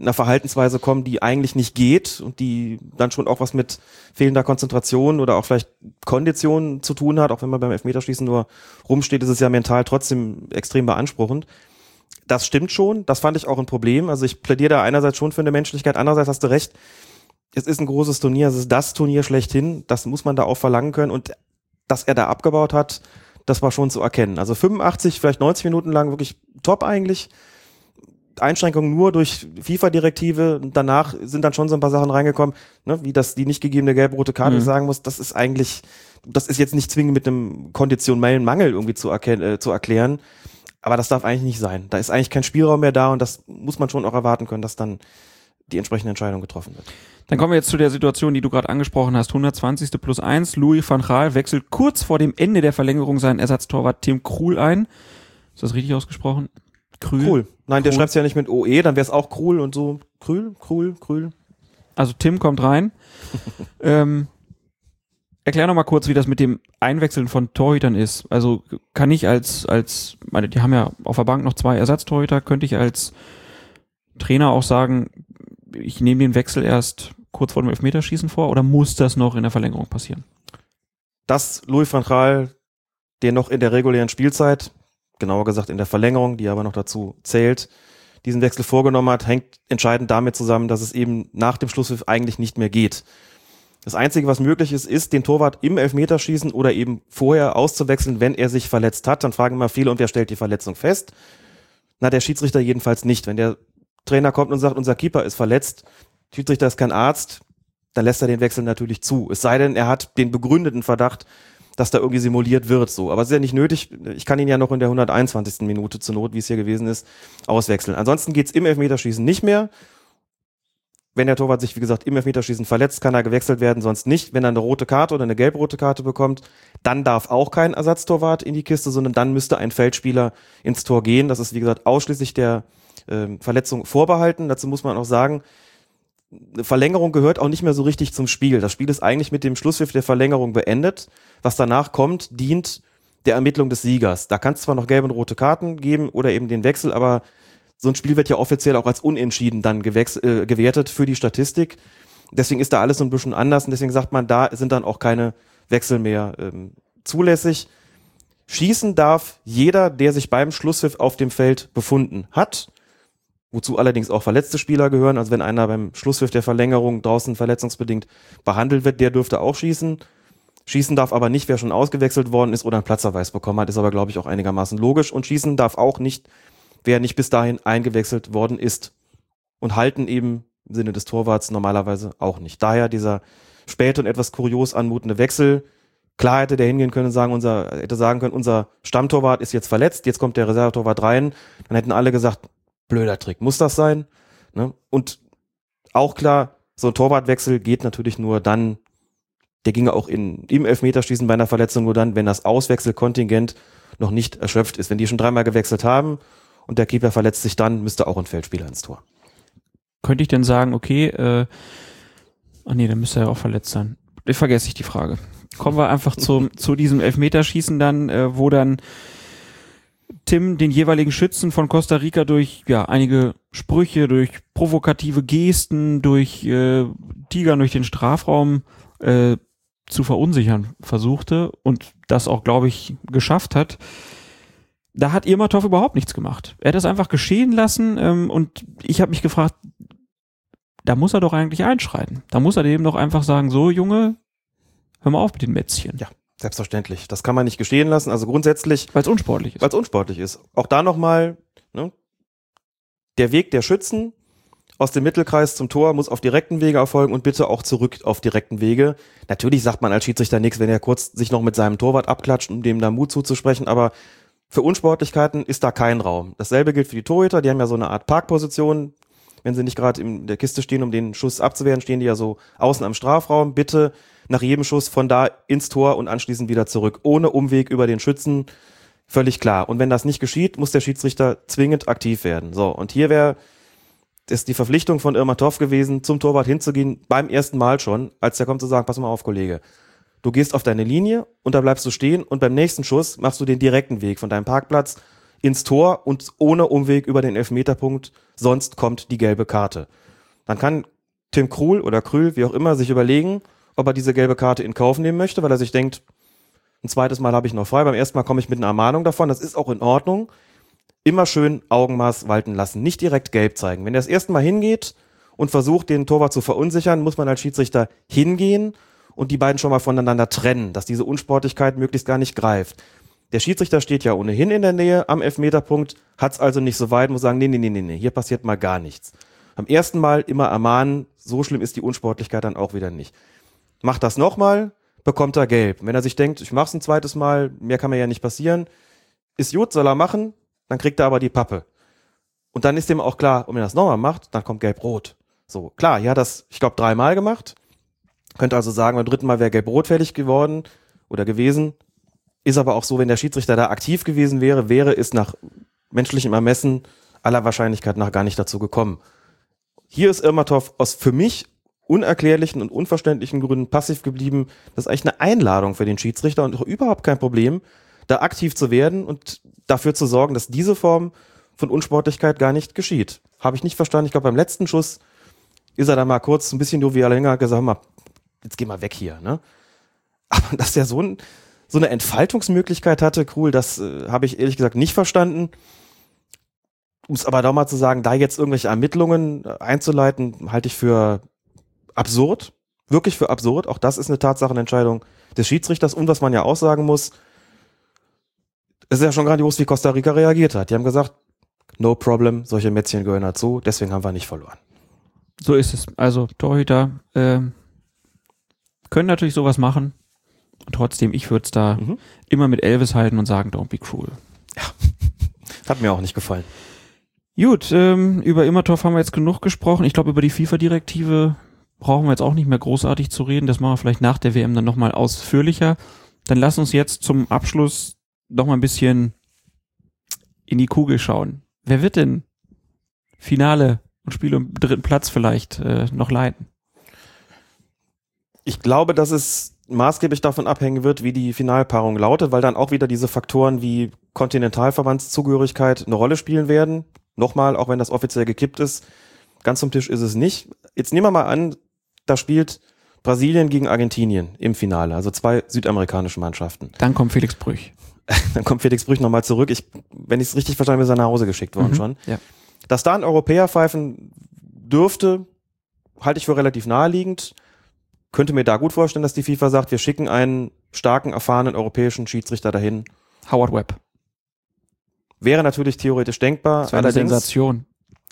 einer Verhaltensweise kommen, die eigentlich nicht geht und die dann schon auch was mit fehlender Konzentration oder auch vielleicht Kondition zu tun hat. Auch wenn man beim Elfmeterschießen nur rumsteht, ist es ja mental trotzdem extrem beanspruchend. Das stimmt schon. Das fand ich auch ein Problem. Also ich plädiere da einerseits schon für eine Menschlichkeit, andererseits hast du recht. Es ist ein großes Turnier, es ist das Turnier schlechthin. Das muss man da auch verlangen können. Und dass er da abgebaut hat, das war schon zu erkennen. Also 85, vielleicht 90 Minuten lang wirklich top eigentlich. Einschränkungen nur durch FIFA-Direktive. Danach sind dann schon so ein paar Sachen reingekommen, ne, wie das die nicht gegebene gelb-rote Karte Mhm. sagen muss. Das ist eigentlich, das ist jetzt nicht zwingend mit einem konditionellen Mangel irgendwie zu, erken- äh, zu erklären. Aber das darf eigentlich nicht sein. Da ist eigentlich kein Spielraum mehr da und das muss man schon auch erwarten können, dass dann die entsprechende Entscheidung getroffen wird. Dann kommen wir jetzt zu der Situation, die du gerade angesprochen hast. 120. plus 1. Louis van Gaal wechselt kurz vor dem Ende der Verlängerung seinen Ersatztorwart Tim Krul ein. Ist das richtig ausgesprochen? Krül? Cool. Nein, der Krul. schreibt es ja nicht mit OE, dann wäre es auch Krul und so. Krül, Krul, Krül. Also Tim kommt rein. ähm, erklär noch mal kurz, wie das mit dem Einwechseln von Torhütern ist. Also kann ich als, als, meine, die haben ja auf der Bank noch zwei Ersatztorhüter, könnte ich als Trainer auch sagen, ich nehme den Wechsel erst kurz vor dem Elfmeterschießen vor oder muss das noch in der Verlängerung passieren? dass Louis van Gaal den noch in der regulären Spielzeit, genauer gesagt in der Verlängerung, die aber noch dazu zählt, diesen Wechsel vorgenommen hat, hängt entscheidend damit zusammen, dass es eben nach dem Schlusspfiff eigentlich nicht mehr geht. Das Einzige, was möglich ist, ist, den Torwart im Elfmeterschießen oder eben vorher auszuwechseln, wenn er sich verletzt hat. Dann fragen immer viele, und wer stellt die Verletzung fest? Na, der Schiedsrichter jedenfalls nicht. Wenn der Trainer kommt und sagt, unser Keeper ist verletzt, Schiedsrichter ist kein Arzt, dann lässt er den Wechsel natürlich zu. Es sei denn, er hat den begründeten Verdacht, dass da irgendwie simuliert wird, so. Aber es ist ja nicht nötig. Ich kann ihn ja noch in der 121. Minute zur Not, wie es hier gewesen ist, auswechseln. Ansonsten geht's im Elfmeterschießen nicht mehr. Wenn der Torwart sich, wie gesagt, im Elfmeterschießen verletzt, kann er gewechselt werden, sonst nicht. Wenn er eine rote Karte oder eine gelb-rote Karte bekommt, dann darf auch kein Ersatztorwart in die Kiste, sondern dann müsste ein Feldspieler ins Tor gehen. Das ist, wie gesagt, ausschließlich der ähm, Verletzung vorbehalten. Dazu muss man auch sagen, eine Verlängerung gehört auch nicht mehr so richtig zum Spiel. Das Spiel ist eigentlich mit dem Schlusspfiff der Verlängerung beendet. Was danach kommt, dient der Ermittlung des Siegers. Da kann es zwar noch gelbe und rote Karten geben oder eben den Wechsel, aber so ein Spiel wird ja offiziell auch als unentschieden dann äh, gewertet für die Statistik. Deswegen ist da alles so ein bisschen anders und deswegen sagt man, da sind dann auch keine Wechsel mehr ähm, zulässig. Schießen darf jeder, der sich beim Schlusspfiff auf dem Feld befunden hat wozu allerdings auch verletzte Spieler gehören. Also wenn einer beim Schlusspfiff der Verlängerung draußen verletzungsbedingt behandelt wird, der dürfte auch schießen. Schießen darf aber nicht, wer schon ausgewechselt worden ist oder einen Platzverweis bekommen hat, ist aber, glaube ich, auch einigermaßen logisch. Und schießen darf auch nicht, wer nicht bis dahin eingewechselt worden ist. Und halten eben im Sinne des Torwarts normalerweise auch nicht. Daher dieser späte und etwas kurios anmutende Wechsel. Klar hätte der hingehen können und sagen, unser, hätte sagen können, unser Stammtorwart ist jetzt verletzt, jetzt kommt der Reservetorwart rein. Dann hätten alle gesagt, blöder Trick. Muss das sein? Ne? Und auch klar, so ein Torwartwechsel geht natürlich nur dann, der ginge auch in, im Elfmeterschießen bei einer Verletzung nur dann, wenn das Auswechselkontingent noch nicht erschöpft ist. Wenn die schon dreimal gewechselt haben und der Keeper verletzt sich dann, müsste auch ein Feldspieler ins Tor. Könnte ich denn sagen, okay, äh, ach nee, dann müsste er ja auch verletzt sein. Ich vergesse ich die Frage. Kommen wir einfach zum, zu diesem Elfmeterschießen dann, äh, wo dann Tim den jeweiligen Schützen von Costa Rica durch ja einige Sprüche, durch provokative Gesten, durch äh, Tigern durch den Strafraum äh, zu verunsichern versuchte und das auch, glaube ich, geschafft hat. Da hat Irmatov überhaupt nichts gemacht. Er hat das einfach geschehen lassen ähm, und ich habe mich gefragt, da muss er doch eigentlich einschreiten. Da muss er dem doch einfach sagen, so Junge, hör mal auf mit den Mätzchen. Ja, selbstverständlich. Das kann man nicht geschehen lassen. Also grundsätzlich, Weil es unsportlich ist. weil es unsportlich ist. Auch da nochmal, ne, der Weg der Schützen aus dem Mittelkreis zum Tor muss auf direkten Wege erfolgen und bitte auch zurück auf direkten Wege. Natürlich sagt man als Schiedsrichter nichts, wenn er kurz sich noch mit seinem Torwart abklatscht, um dem da Mut zuzusprechen, aber für Unsportlichkeiten ist da kein Raum. Dasselbe gilt für die Torhüter, die haben ja so eine Art Parkposition. Wenn sie nicht gerade in der Kiste stehen, um den Schuss abzuwehren, stehen die ja so außen am Strafraum. Bitte nach jedem Schuss von da ins Tor und anschließend wieder zurück, ohne Umweg über den Schützen. Völlig klar. Und wenn das nicht geschieht, muss der Schiedsrichter zwingend aktiv werden. So, und hier wäre ist die Verpflichtung von Irma Toff gewesen, zum Torwart hinzugehen, beim ersten Mal schon, als der kommt zu sagen, pass mal auf, Kollege. Du gehst auf deine Linie und da bleibst du stehen und beim nächsten Schuss machst du den direkten Weg von deinem Parkplatz ins Tor und ohne Umweg über den Elfmeterpunkt, sonst kommt die gelbe Karte. Dann kann Tim Krul oder Krül, wie auch immer, sich überlegen, ob er diese gelbe Karte in Kauf nehmen möchte, weil er sich denkt, ein zweites Mal habe ich noch frei, beim ersten Mal komme ich mit einer Ermahnung davon, das ist auch in Ordnung. Immer schön Augenmaß walten lassen, nicht direkt gelb zeigen. Wenn er das erste Mal hingeht und versucht, den Torwart zu verunsichern, muss man als Schiedsrichter hingehen und die beiden schon mal voneinander trennen, dass diese Unsportlichkeit möglichst gar nicht greift. Der Schiedsrichter steht ja ohnehin in der Nähe am Elfmeterpunkt, hat es also nicht so weit, muss sagen, nee, nee, nee, nee, nee, hier passiert mal gar nichts. Am ersten Mal immer ermahnen, so schlimm ist die Unsportlichkeit dann auch wieder nicht. Macht das nochmal, bekommt er gelb. Wenn er sich denkt, ich mach's ein zweites Mal, mehr kann mir ja nicht passieren, ist gut, soll er machen, dann kriegt er aber die Pappe. Und dann ist dem auch klar, wenn er das nochmal macht, dann kommt gelb-rot. So, klar, hat das, ich glaube, dreimal gemacht. Könnte also sagen, beim dritten Mal wäre gelb-rot fällig geworden oder gewesen. Ist aber auch so, wenn der Schiedsrichter da aktiv gewesen wäre, wäre es nach menschlichem Ermessen aller Wahrscheinlichkeit nach gar nicht dazu gekommen. Hier ist Irmatov aus für mich unerklärlichen und unverständlichen Gründen passiv geblieben. Das ist eigentlich eine Einladung für den Schiedsrichter und auch überhaupt kein Problem, da aktiv zu werden und dafür zu sorgen, dass diese Form von Unsportlichkeit gar nicht geschieht. Habe ich nicht verstanden. Ich glaube, beim letzten Schuss ist er da mal kurz ein bisschen jovial länger gesagt, mal, jetzt geh mal weg hier. Ne? Aber dass er so, ein, so eine Entfaltungsmöglichkeit hatte, cool, das äh, habe ich ehrlich gesagt nicht verstanden. Um es aber doch mal zu sagen, da jetzt irgendwelche Ermittlungen äh, einzuleiten, halte ich für absurd. Wirklich für absurd. Auch das ist eine Tatsachenentscheidung des Schiedsrichters. Und was man ja auch sagen muss, es ist ja schon grandios, wie Costa Rica reagiert hat. Die haben gesagt, no problem, solche Mätzchen gehören dazu, deswegen haben wir nicht verloren. So ist es. Also Torhüter ähm, können natürlich sowas machen. Und trotzdem, ich würde es da Mhm. immer mit Elvis halten und sagen, don't be cruel. Hat mir auch nicht gefallen. Gut, ähm, über Immertorf haben wir jetzt genug gesprochen. Ich glaube, über die FIFA-Direktive brauchen wir jetzt auch nicht mehr großartig zu reden. Das machen wir vielleicht nach der WM dann nochmal ausführlicher. Dann lass uns jetzt zum Abschluss noch mal ein bisschen in die Kugel schauen. Wer wird denn Finale und Spiel um dritten Platz vielleicht äh, noch leiten? Ich glaube, dass es maßgeblich davon abhängen wird, wie die Finalpaarung lautet, weil dann auch wieder diese Faktoren wie Kontinentalverbandszugehörigkeit eine Rolle spielen werden. Nochmal, auch wenn das offiziell gekippt ist, ganz zum Tisch ist es nicht. Jetzt nehmen wir mal an, da spielt Brasilien gegen Argentinien im Finale, also zwei südamerikanische Mannschaften. Dann kommt Felix Brüch. Dann kommt Felix Brüch nochmal zurück. Ich, wenn ich es richtig verstanden habe, ist er nach Hause geschickt worden Mhm. schon. Ja. Dass da ein Europäer pfeifen dürfte, halte ich für relativ naheliegend. Könnte mir da gut vorstellen, dass die FIFA sagt, wir schicken einen starken, erfahrenen europäischen Schiedsrichter dahin. Howard Webb. Wäre natürlich theoretisch denkbar. Das wäre eine Sensation.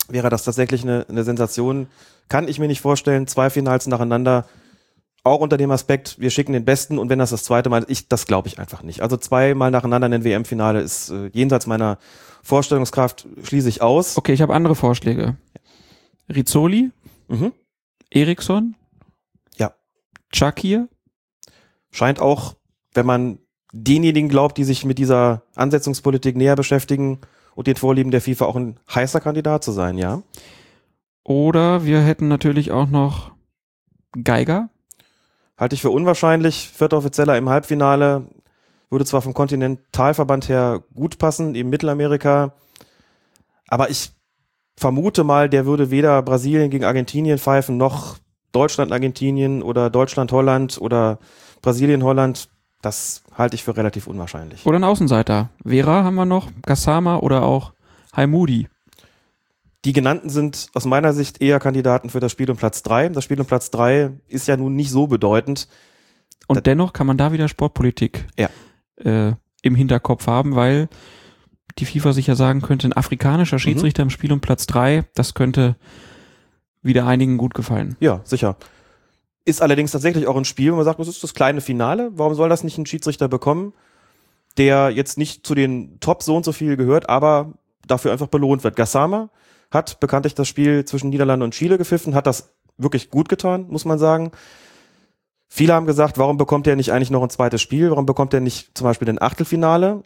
wäre das tatsächlich eine, eine Sensation. Kann ich mir nicht vorstellen. Zwei Finals nacheinander. Auch unter dem Aspekt, wir schicken den Besten und wenn das das zweite Mal ist, ich, das glaube ich einfach nicht. Also zweimal nacheinander in den WM-Finale ist äh, jenseits meiner Vorstellungskraft, schließe ich aus. Okay, ich habe andere Vorschläge. Rizzoli, Mhm. Eriksson. Chakir, Scheint auch, wenn man denjenigen glaubt, die sich mit dieser Ansetzungspolitik näher beschäftigen und den Vorlieben der FIFA auch ein heißer Kandidat zu sein, ja. oder wir hätten natürlich auch noch Geiger. Halte ich für unwahrscheinlich. Vierter Offizieller im Halbfinale würde zwar vom Kontinentalverband her gut passen, eben Mittelamerika, aber ich vermute mal, der würde weder Brasilien gegen Argentinien pfeifen, noch Deutschland, Argentinien oder Deutschland, Holland oder Brasilien, Holland. Das halte ich für relativ unwahrscheinlich. Oder ein Außenseiter. Vera haben wir noch, Gassama oder auch Haimudi. Die genannten sind aus meiner Sicht eher Kandidaten für das Spiel um Platz drei. Das Spiel um Platz drei ist ja nun nicht so bedeutend. Und Da- dennoch kann man da wieder Sportpolitik Ja. äh, im Hinterkopf haben, weil die FIFA sich ja sagen könnte, ein afrikanischer Mhm. Schiedsrichter im Spiel um Platz drei, das könnte wieder einigen gut gefallen. Ja, sicher. Ist allerdings tatsächlich auch ein Spiel, wo man sagt, das ist das kleine Finale. Warum soll das nicht ein Schiedsrichter bekommen, der jetzt nicht zu den Top so und so viel gehört, aber dafür einfach belohnt wird? Gassama hat bekanntlich das Spiel zwischen Niederlande und Chile gepfiffen, hat das wirklich gut getan, muss man sagen. Viele haben gesagt, warum bekommt er nicht eigentlich noch ein zweites Spiel? Warum bekommt er nicht zum Beispiel ein Achtelfinale?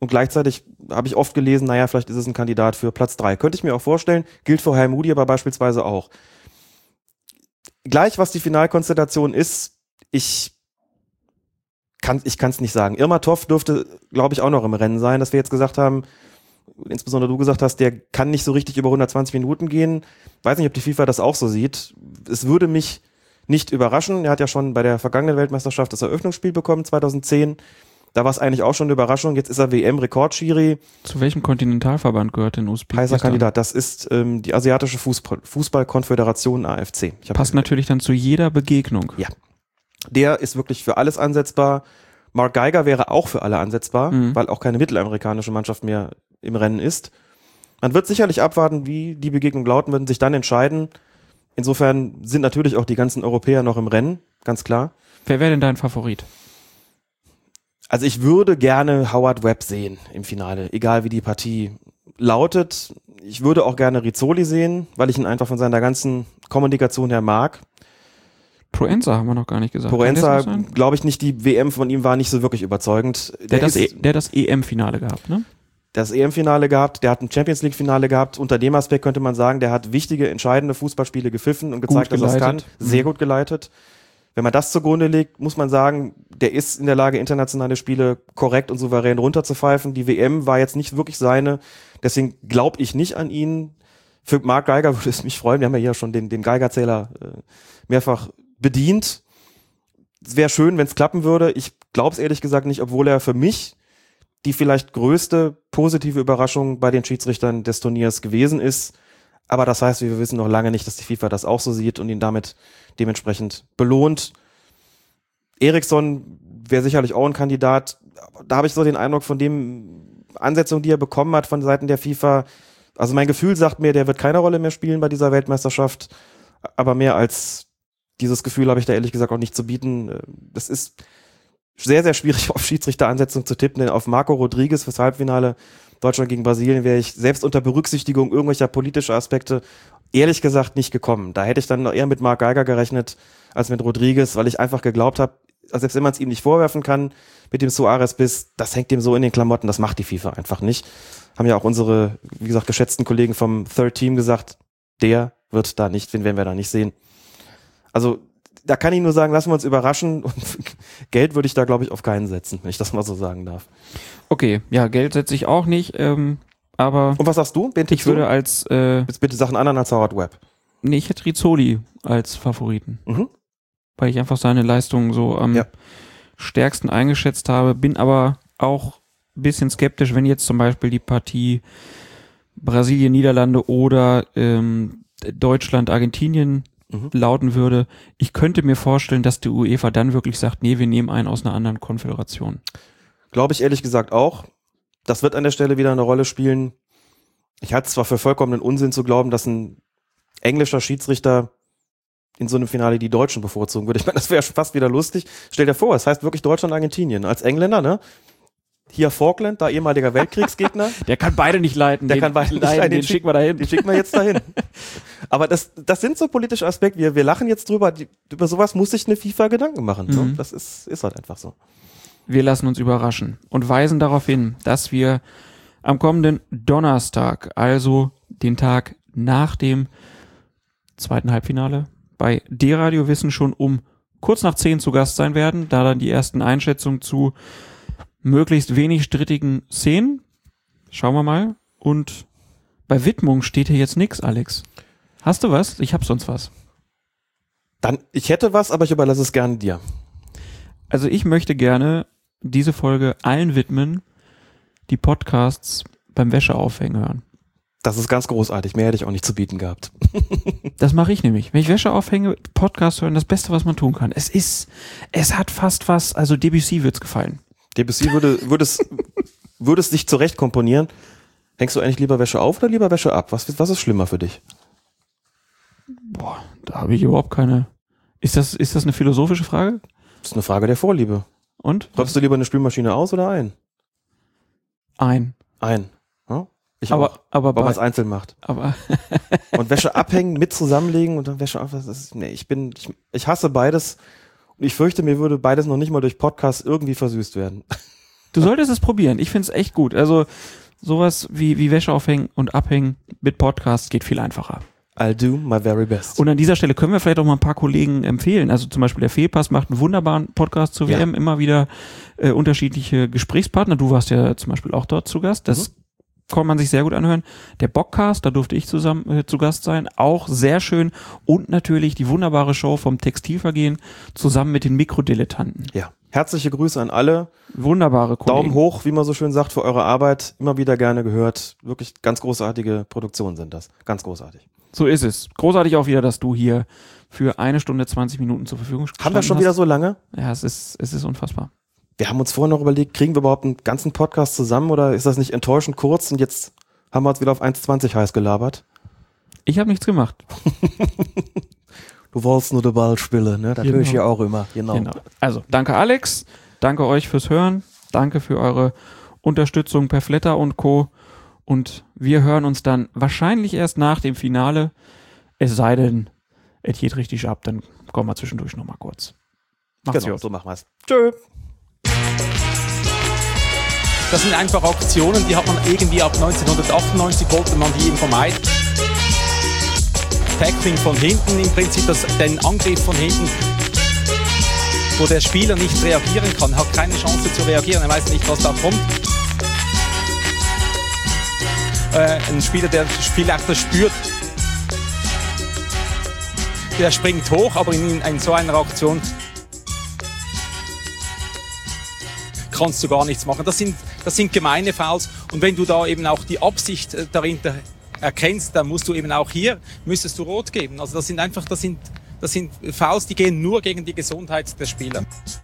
Und gleichzeitig habe ich oft gelesen, naja, vielleicht ist es ein Kandidat für Platz drei. Könnte ich mir auch vorstellen. Gilt für Moody aber beispielsweise auch. Gleich was die Finalkonstellation ist, ich kann ich kann es nicht sagen. Irma Toff dürfte, glaube ich, auch noch im Rennen sein, dass wir jetzt gesagt haben, insbesondere du gesagt hast, der kann nicht so richtig über 120 Minuten gehen. Weiß nicht, ob die FIFA das auch so sieht. Es würde mich nicht überraschen. Er hat ja schon bei der vergangenen Weltmeisterschaft das Eröffnungsspiel bekommen, 2010. Da war es eigentlich auch schon eine Überraschung. Jetzt ist er WM-Rekordschiri, Zu welchem Kontinentalverband gehört denn Usbekistan? heißer Kandidat. Das ist ähm, die asiatische Fußball Fußballkonföderation AFC. Passt natürlich dann zu jeder Begegnung. Ja. Der ist wirklich für alles ansetzbar. Mark Geiger wäre auch für alle ansetzbar, Mhm. weil auch keine mittelamerikanische Mannschaft mehr im Rennen ist. Man wird sicherlich abwarten, wie die Begegnung lauten, werden sich dann entscheiden. Insofern sind natürlich auch die ganzen Europäer noch im Rennen, ganz klar. Wer wäre denn dein Favorit? Also ich würde gerne Howard Webb sehen im Finale, egal wie die Partie lautet. Ich würde auch gerne Rizzoli sehen, weil ich ihn einfach von seiner ganzen Kommunikation her mag. Proenza haben wir noch gar nicht gesagt. Sein? glaube ich nicht, die WM von ihm war nicht so wirklich überzeugend. Der, hat das, e der hat das EM-Finale gehabt, ne? das EM-Finale gehabt, der hat ein Champions League-Finale gehabt. Unter dem Aspekt könnte man sagen, der hat wichtige, entscheidende Fußballspiele gepfiffen und gezeigt, dass er es kann. Sehr Mhm. gut geleitet. Wenn man das zugrunde legt, muss man sagen, der ist in der Lage, internationale Spiele korrekt und souverän runterzupfeifen. Die WM war jetzt nicht wirklich seine. Deswegen glaube ich nicht an ihn. Für Mark Geiger würde es mich freuen. Wir haben ja hier schon den, den Geigerzähler äh, mehrfach bedient. Es wäre schön, wenn es klappen würde. Ich glaube es ehrlich gesagt nicht, obwohl er für mich die vielleicht größte positive Überraschung bei den Schiedsrichtern des Turniers gewesen ist. Aber das heißt, wir wissen noch lange nicht, dass die FIFA das auch so sieht und ihn damit dementsprechend belohnt. Eriksson wäre sicherlich auch ein Kandidat. Da habe ich so den Eindruck von dem Ansetzung, die er bekommen hat von Seiten der FIFA. Also mein Gefühl sagt mir, der wird keine Rolle mehr spielen bei dieser Weltmeisterschaft. Aber mehr als dieses Gefühl habe ich da ehrlich gesagt auch nicht zu bieten. Das ist sehr, sehr schwierig auf Schiedsrichteransetzung zu tippen, denn auf Marco Rodriguez fürs Halbfinale Deutschland gegen Brasilien wäre ich selbst unter Berücksichtigung irgendwelcher politischer Aspekte ehrlich gesagt nicht gekommen. Da hätte ich dann noch eher mit Mark Geiger gerechnet als mit Rodriguez, weil ich einfach geglaubt habe, selbst wenn man es ihm nicht vorwerfen kann, mit dem Suarez bis, das hängt dem so in den Klamotten, das macht die FIFA einfach nicht. Haben ja auch unsere, wie gesagt, geschätzten Kollegen vom Third Team gesagt, der wird da nicht, den werden wir da nicht sehen. Also da kann ich nur sagen, lassen wir uns überraschen und Geld würde ich da, glaube ich, auf keinen setzen, wenn ich das mal so sagen darf. Okay, ja, Geld setze ich auch nicht, ähm, aber Und was sagst du? Wen ich würde du? als, äh, Jetzt bitte Sachen anderen als Howard Webb. nee, ich hätte Rizzoli als Favoriten, Mhm. weil ich einfach seine Leistung so am Ja. stärksten eingeschätzt habe, bin aber auch ein bisschen skeptisch, wenn jetzt zum Beispiel die Partie Brasilien, Niederlande oder ähm, Deutschland, Argentinien Mhm. lauten würde. Ich könnte mir vorstellen, dass die UEFA dann wirklich sagt, nee, wir nehmen einen aus einer anderen Konföderation. Glaube ich ehrlich gesagt auch. Das wird an der Stelle wieder eine Rolle spielen. Ich halte es zwar für vollkommenen Unsinn zu glauben, dass ein englischer Schiedsrichter in so einem Finale die Deutschen bevorzugen würde. Ich meine, das wäre fast wieder lustig. Stell dir vor, es heißt wirklich Deutschland, Argentinien. Als Engländer, ne? Hier Falkland, da ehemaliger Weltkriegsgegner. Der kann beide nicht leiten. Der den, kann beide nicht leiten, Den den schicken wir dahin. Die schicken wir jetzt dahin. Aber das, das sind so politische Aspekte. Wir, wir lachen jetzt drüber. Die, über sowas muss sich eine FIFA Gedanken machen. Ne? Mhm. Das ist, ist halt einfach so. Wir lassen uns überraschen und weisen darauf hin, dass wir am kommenden Donnerstag, also den Tag nach dem zweiten Halbfinale, bei D-Radio Wissen schon um kurz nach zehn zu Gast sein werden, da dann die ersten Einschätzungen zu möglichst wenig strittigen Szenen. Schauen wir mal. Und bei Widmung steht hier jetzt nix, Alex. Hast du was? Ich hab sonst was. Dann, ich hätte was, aber ich überlasse es gerne dir. Also ich möchte gerne diese Folge allen widmen, die Podcasts beim Wäscheaufhängen hören. Das ist ganz großartig. Mehr hätte ich auch nicht zu bieten gehabt. Das mache ich nämlich. Wenn ich Wäsche aufhänge, Podcast hören, das Beste, was man tun kann. Es ist, es hat fast was, also Debussy wird's gefallen. Debussy würde, würde es, würde es dich zurecht komponieren. Hängst du eigentlich lieber Wäsche auf oder lieber Wäsche ab? Was, was ist schlimmer für dich? Boah, da habe ich überhaupt keine. Ist das, ist das eine philosophische Frage? Das ist eine Frage der Vorliebe. Und? Räumst du lieber eine Spülmaschine aus oder ein? Ein. Ein. Ja? Ich Aber, auch, aber, weil man es einzeln macht. aber, Und Wäsche abhängen, mit zusammenlegen und dann Wäsche auf. Das ist, nee, ich bin, ich, ich hasse beides. Und ich fürchte, mir würde beides noch nicht mal durch Podcast irgendwie versüßt werden. du solltest es probieren. Ich find's echt gut. Also, sowas wie, wie Wäsche aufhängen und abhängen mit Podcast geht viel einfacher. I'll do my very best. Und an dieser Stelle können wir vielleicht auch mal ein paar Kollegen empfehlen. Also zum Beispiel der Fehlpass macht einen wunderbaren Podcast zur Ja. WM, immer wieder äh, unterschiedliche Gesprächspartner. Du warst ja zum Beispiel auch dort zu Gast. Das kann man sich sehr gut anhören. Der Bockcast, da durfte ich zusammen äh, zu Gast sein, auch sehr schön. Und natürlich die wunderbare Show vom Textilvergehen zusammen mit den Mikrodilettanten. ja. Herzliche Grüße an alle. Wunderbare Kollegen. Daumen hoch, wie man so schön sagt, für eure Arbeit. Immer wieder gerne gehört. Wirklich ganz großartige Produktionen sind das. Ganz großartig. So ist es. Großartig auch wieder, dass du hier für eine Stunde 20 Minuten zur Verfügung Haben wir schon hast. wieder so lange? Ja, es ist, es ist unfassbar. Wir haben uns vorher noch überlegt, kriegen wir überhaupt einen ganzen Podcast zusammen oder ist das nicht enttäuschend kurz und jetzt haben wir uns wieder auf 1,20 heiß gelabert? Ich habe nichts gemacht. Du wolltest nur den Ball spielen, ne? Das Genau. höre ich ja auch immer. Genau. Genau. Also, danke Alex, danke euch fürs Hören, danke für eure Unterstützung per Flatter und Co. Und wir hören uns dann wahrscheinlich erst nach dem Finale. Es sei denn, es geht richtig ab, dann kommen wir zwischendurch nochmal kurz. Macht's Genau, gut. so machen wir's. Tschö. Das sind einfach Aktionen, die hat man irgendwie ab 1998 wollte man die eben vermeiden. Tackling von hinten, im Prinzip das, den Angriff von hinten, wo der Spieler nicht reagieren kann, hat keine Chance zu reagieren, er weiß nicht, was da kommt. Äh, ein Spieler, der auch das spürt, der springt hoch, aber in, in so einer Aktion kannst du gar nichts machen. Das sind, das sind gemeine Fouls. Und wenn du da eben auch die Absicht äh, dahinter erkennst, dann musst du eben auch hier, müsstest du rot geben. Also das sind einfach, das sind, das sind Fouls, die gehen nur gegen die Gesundheit der Spieler.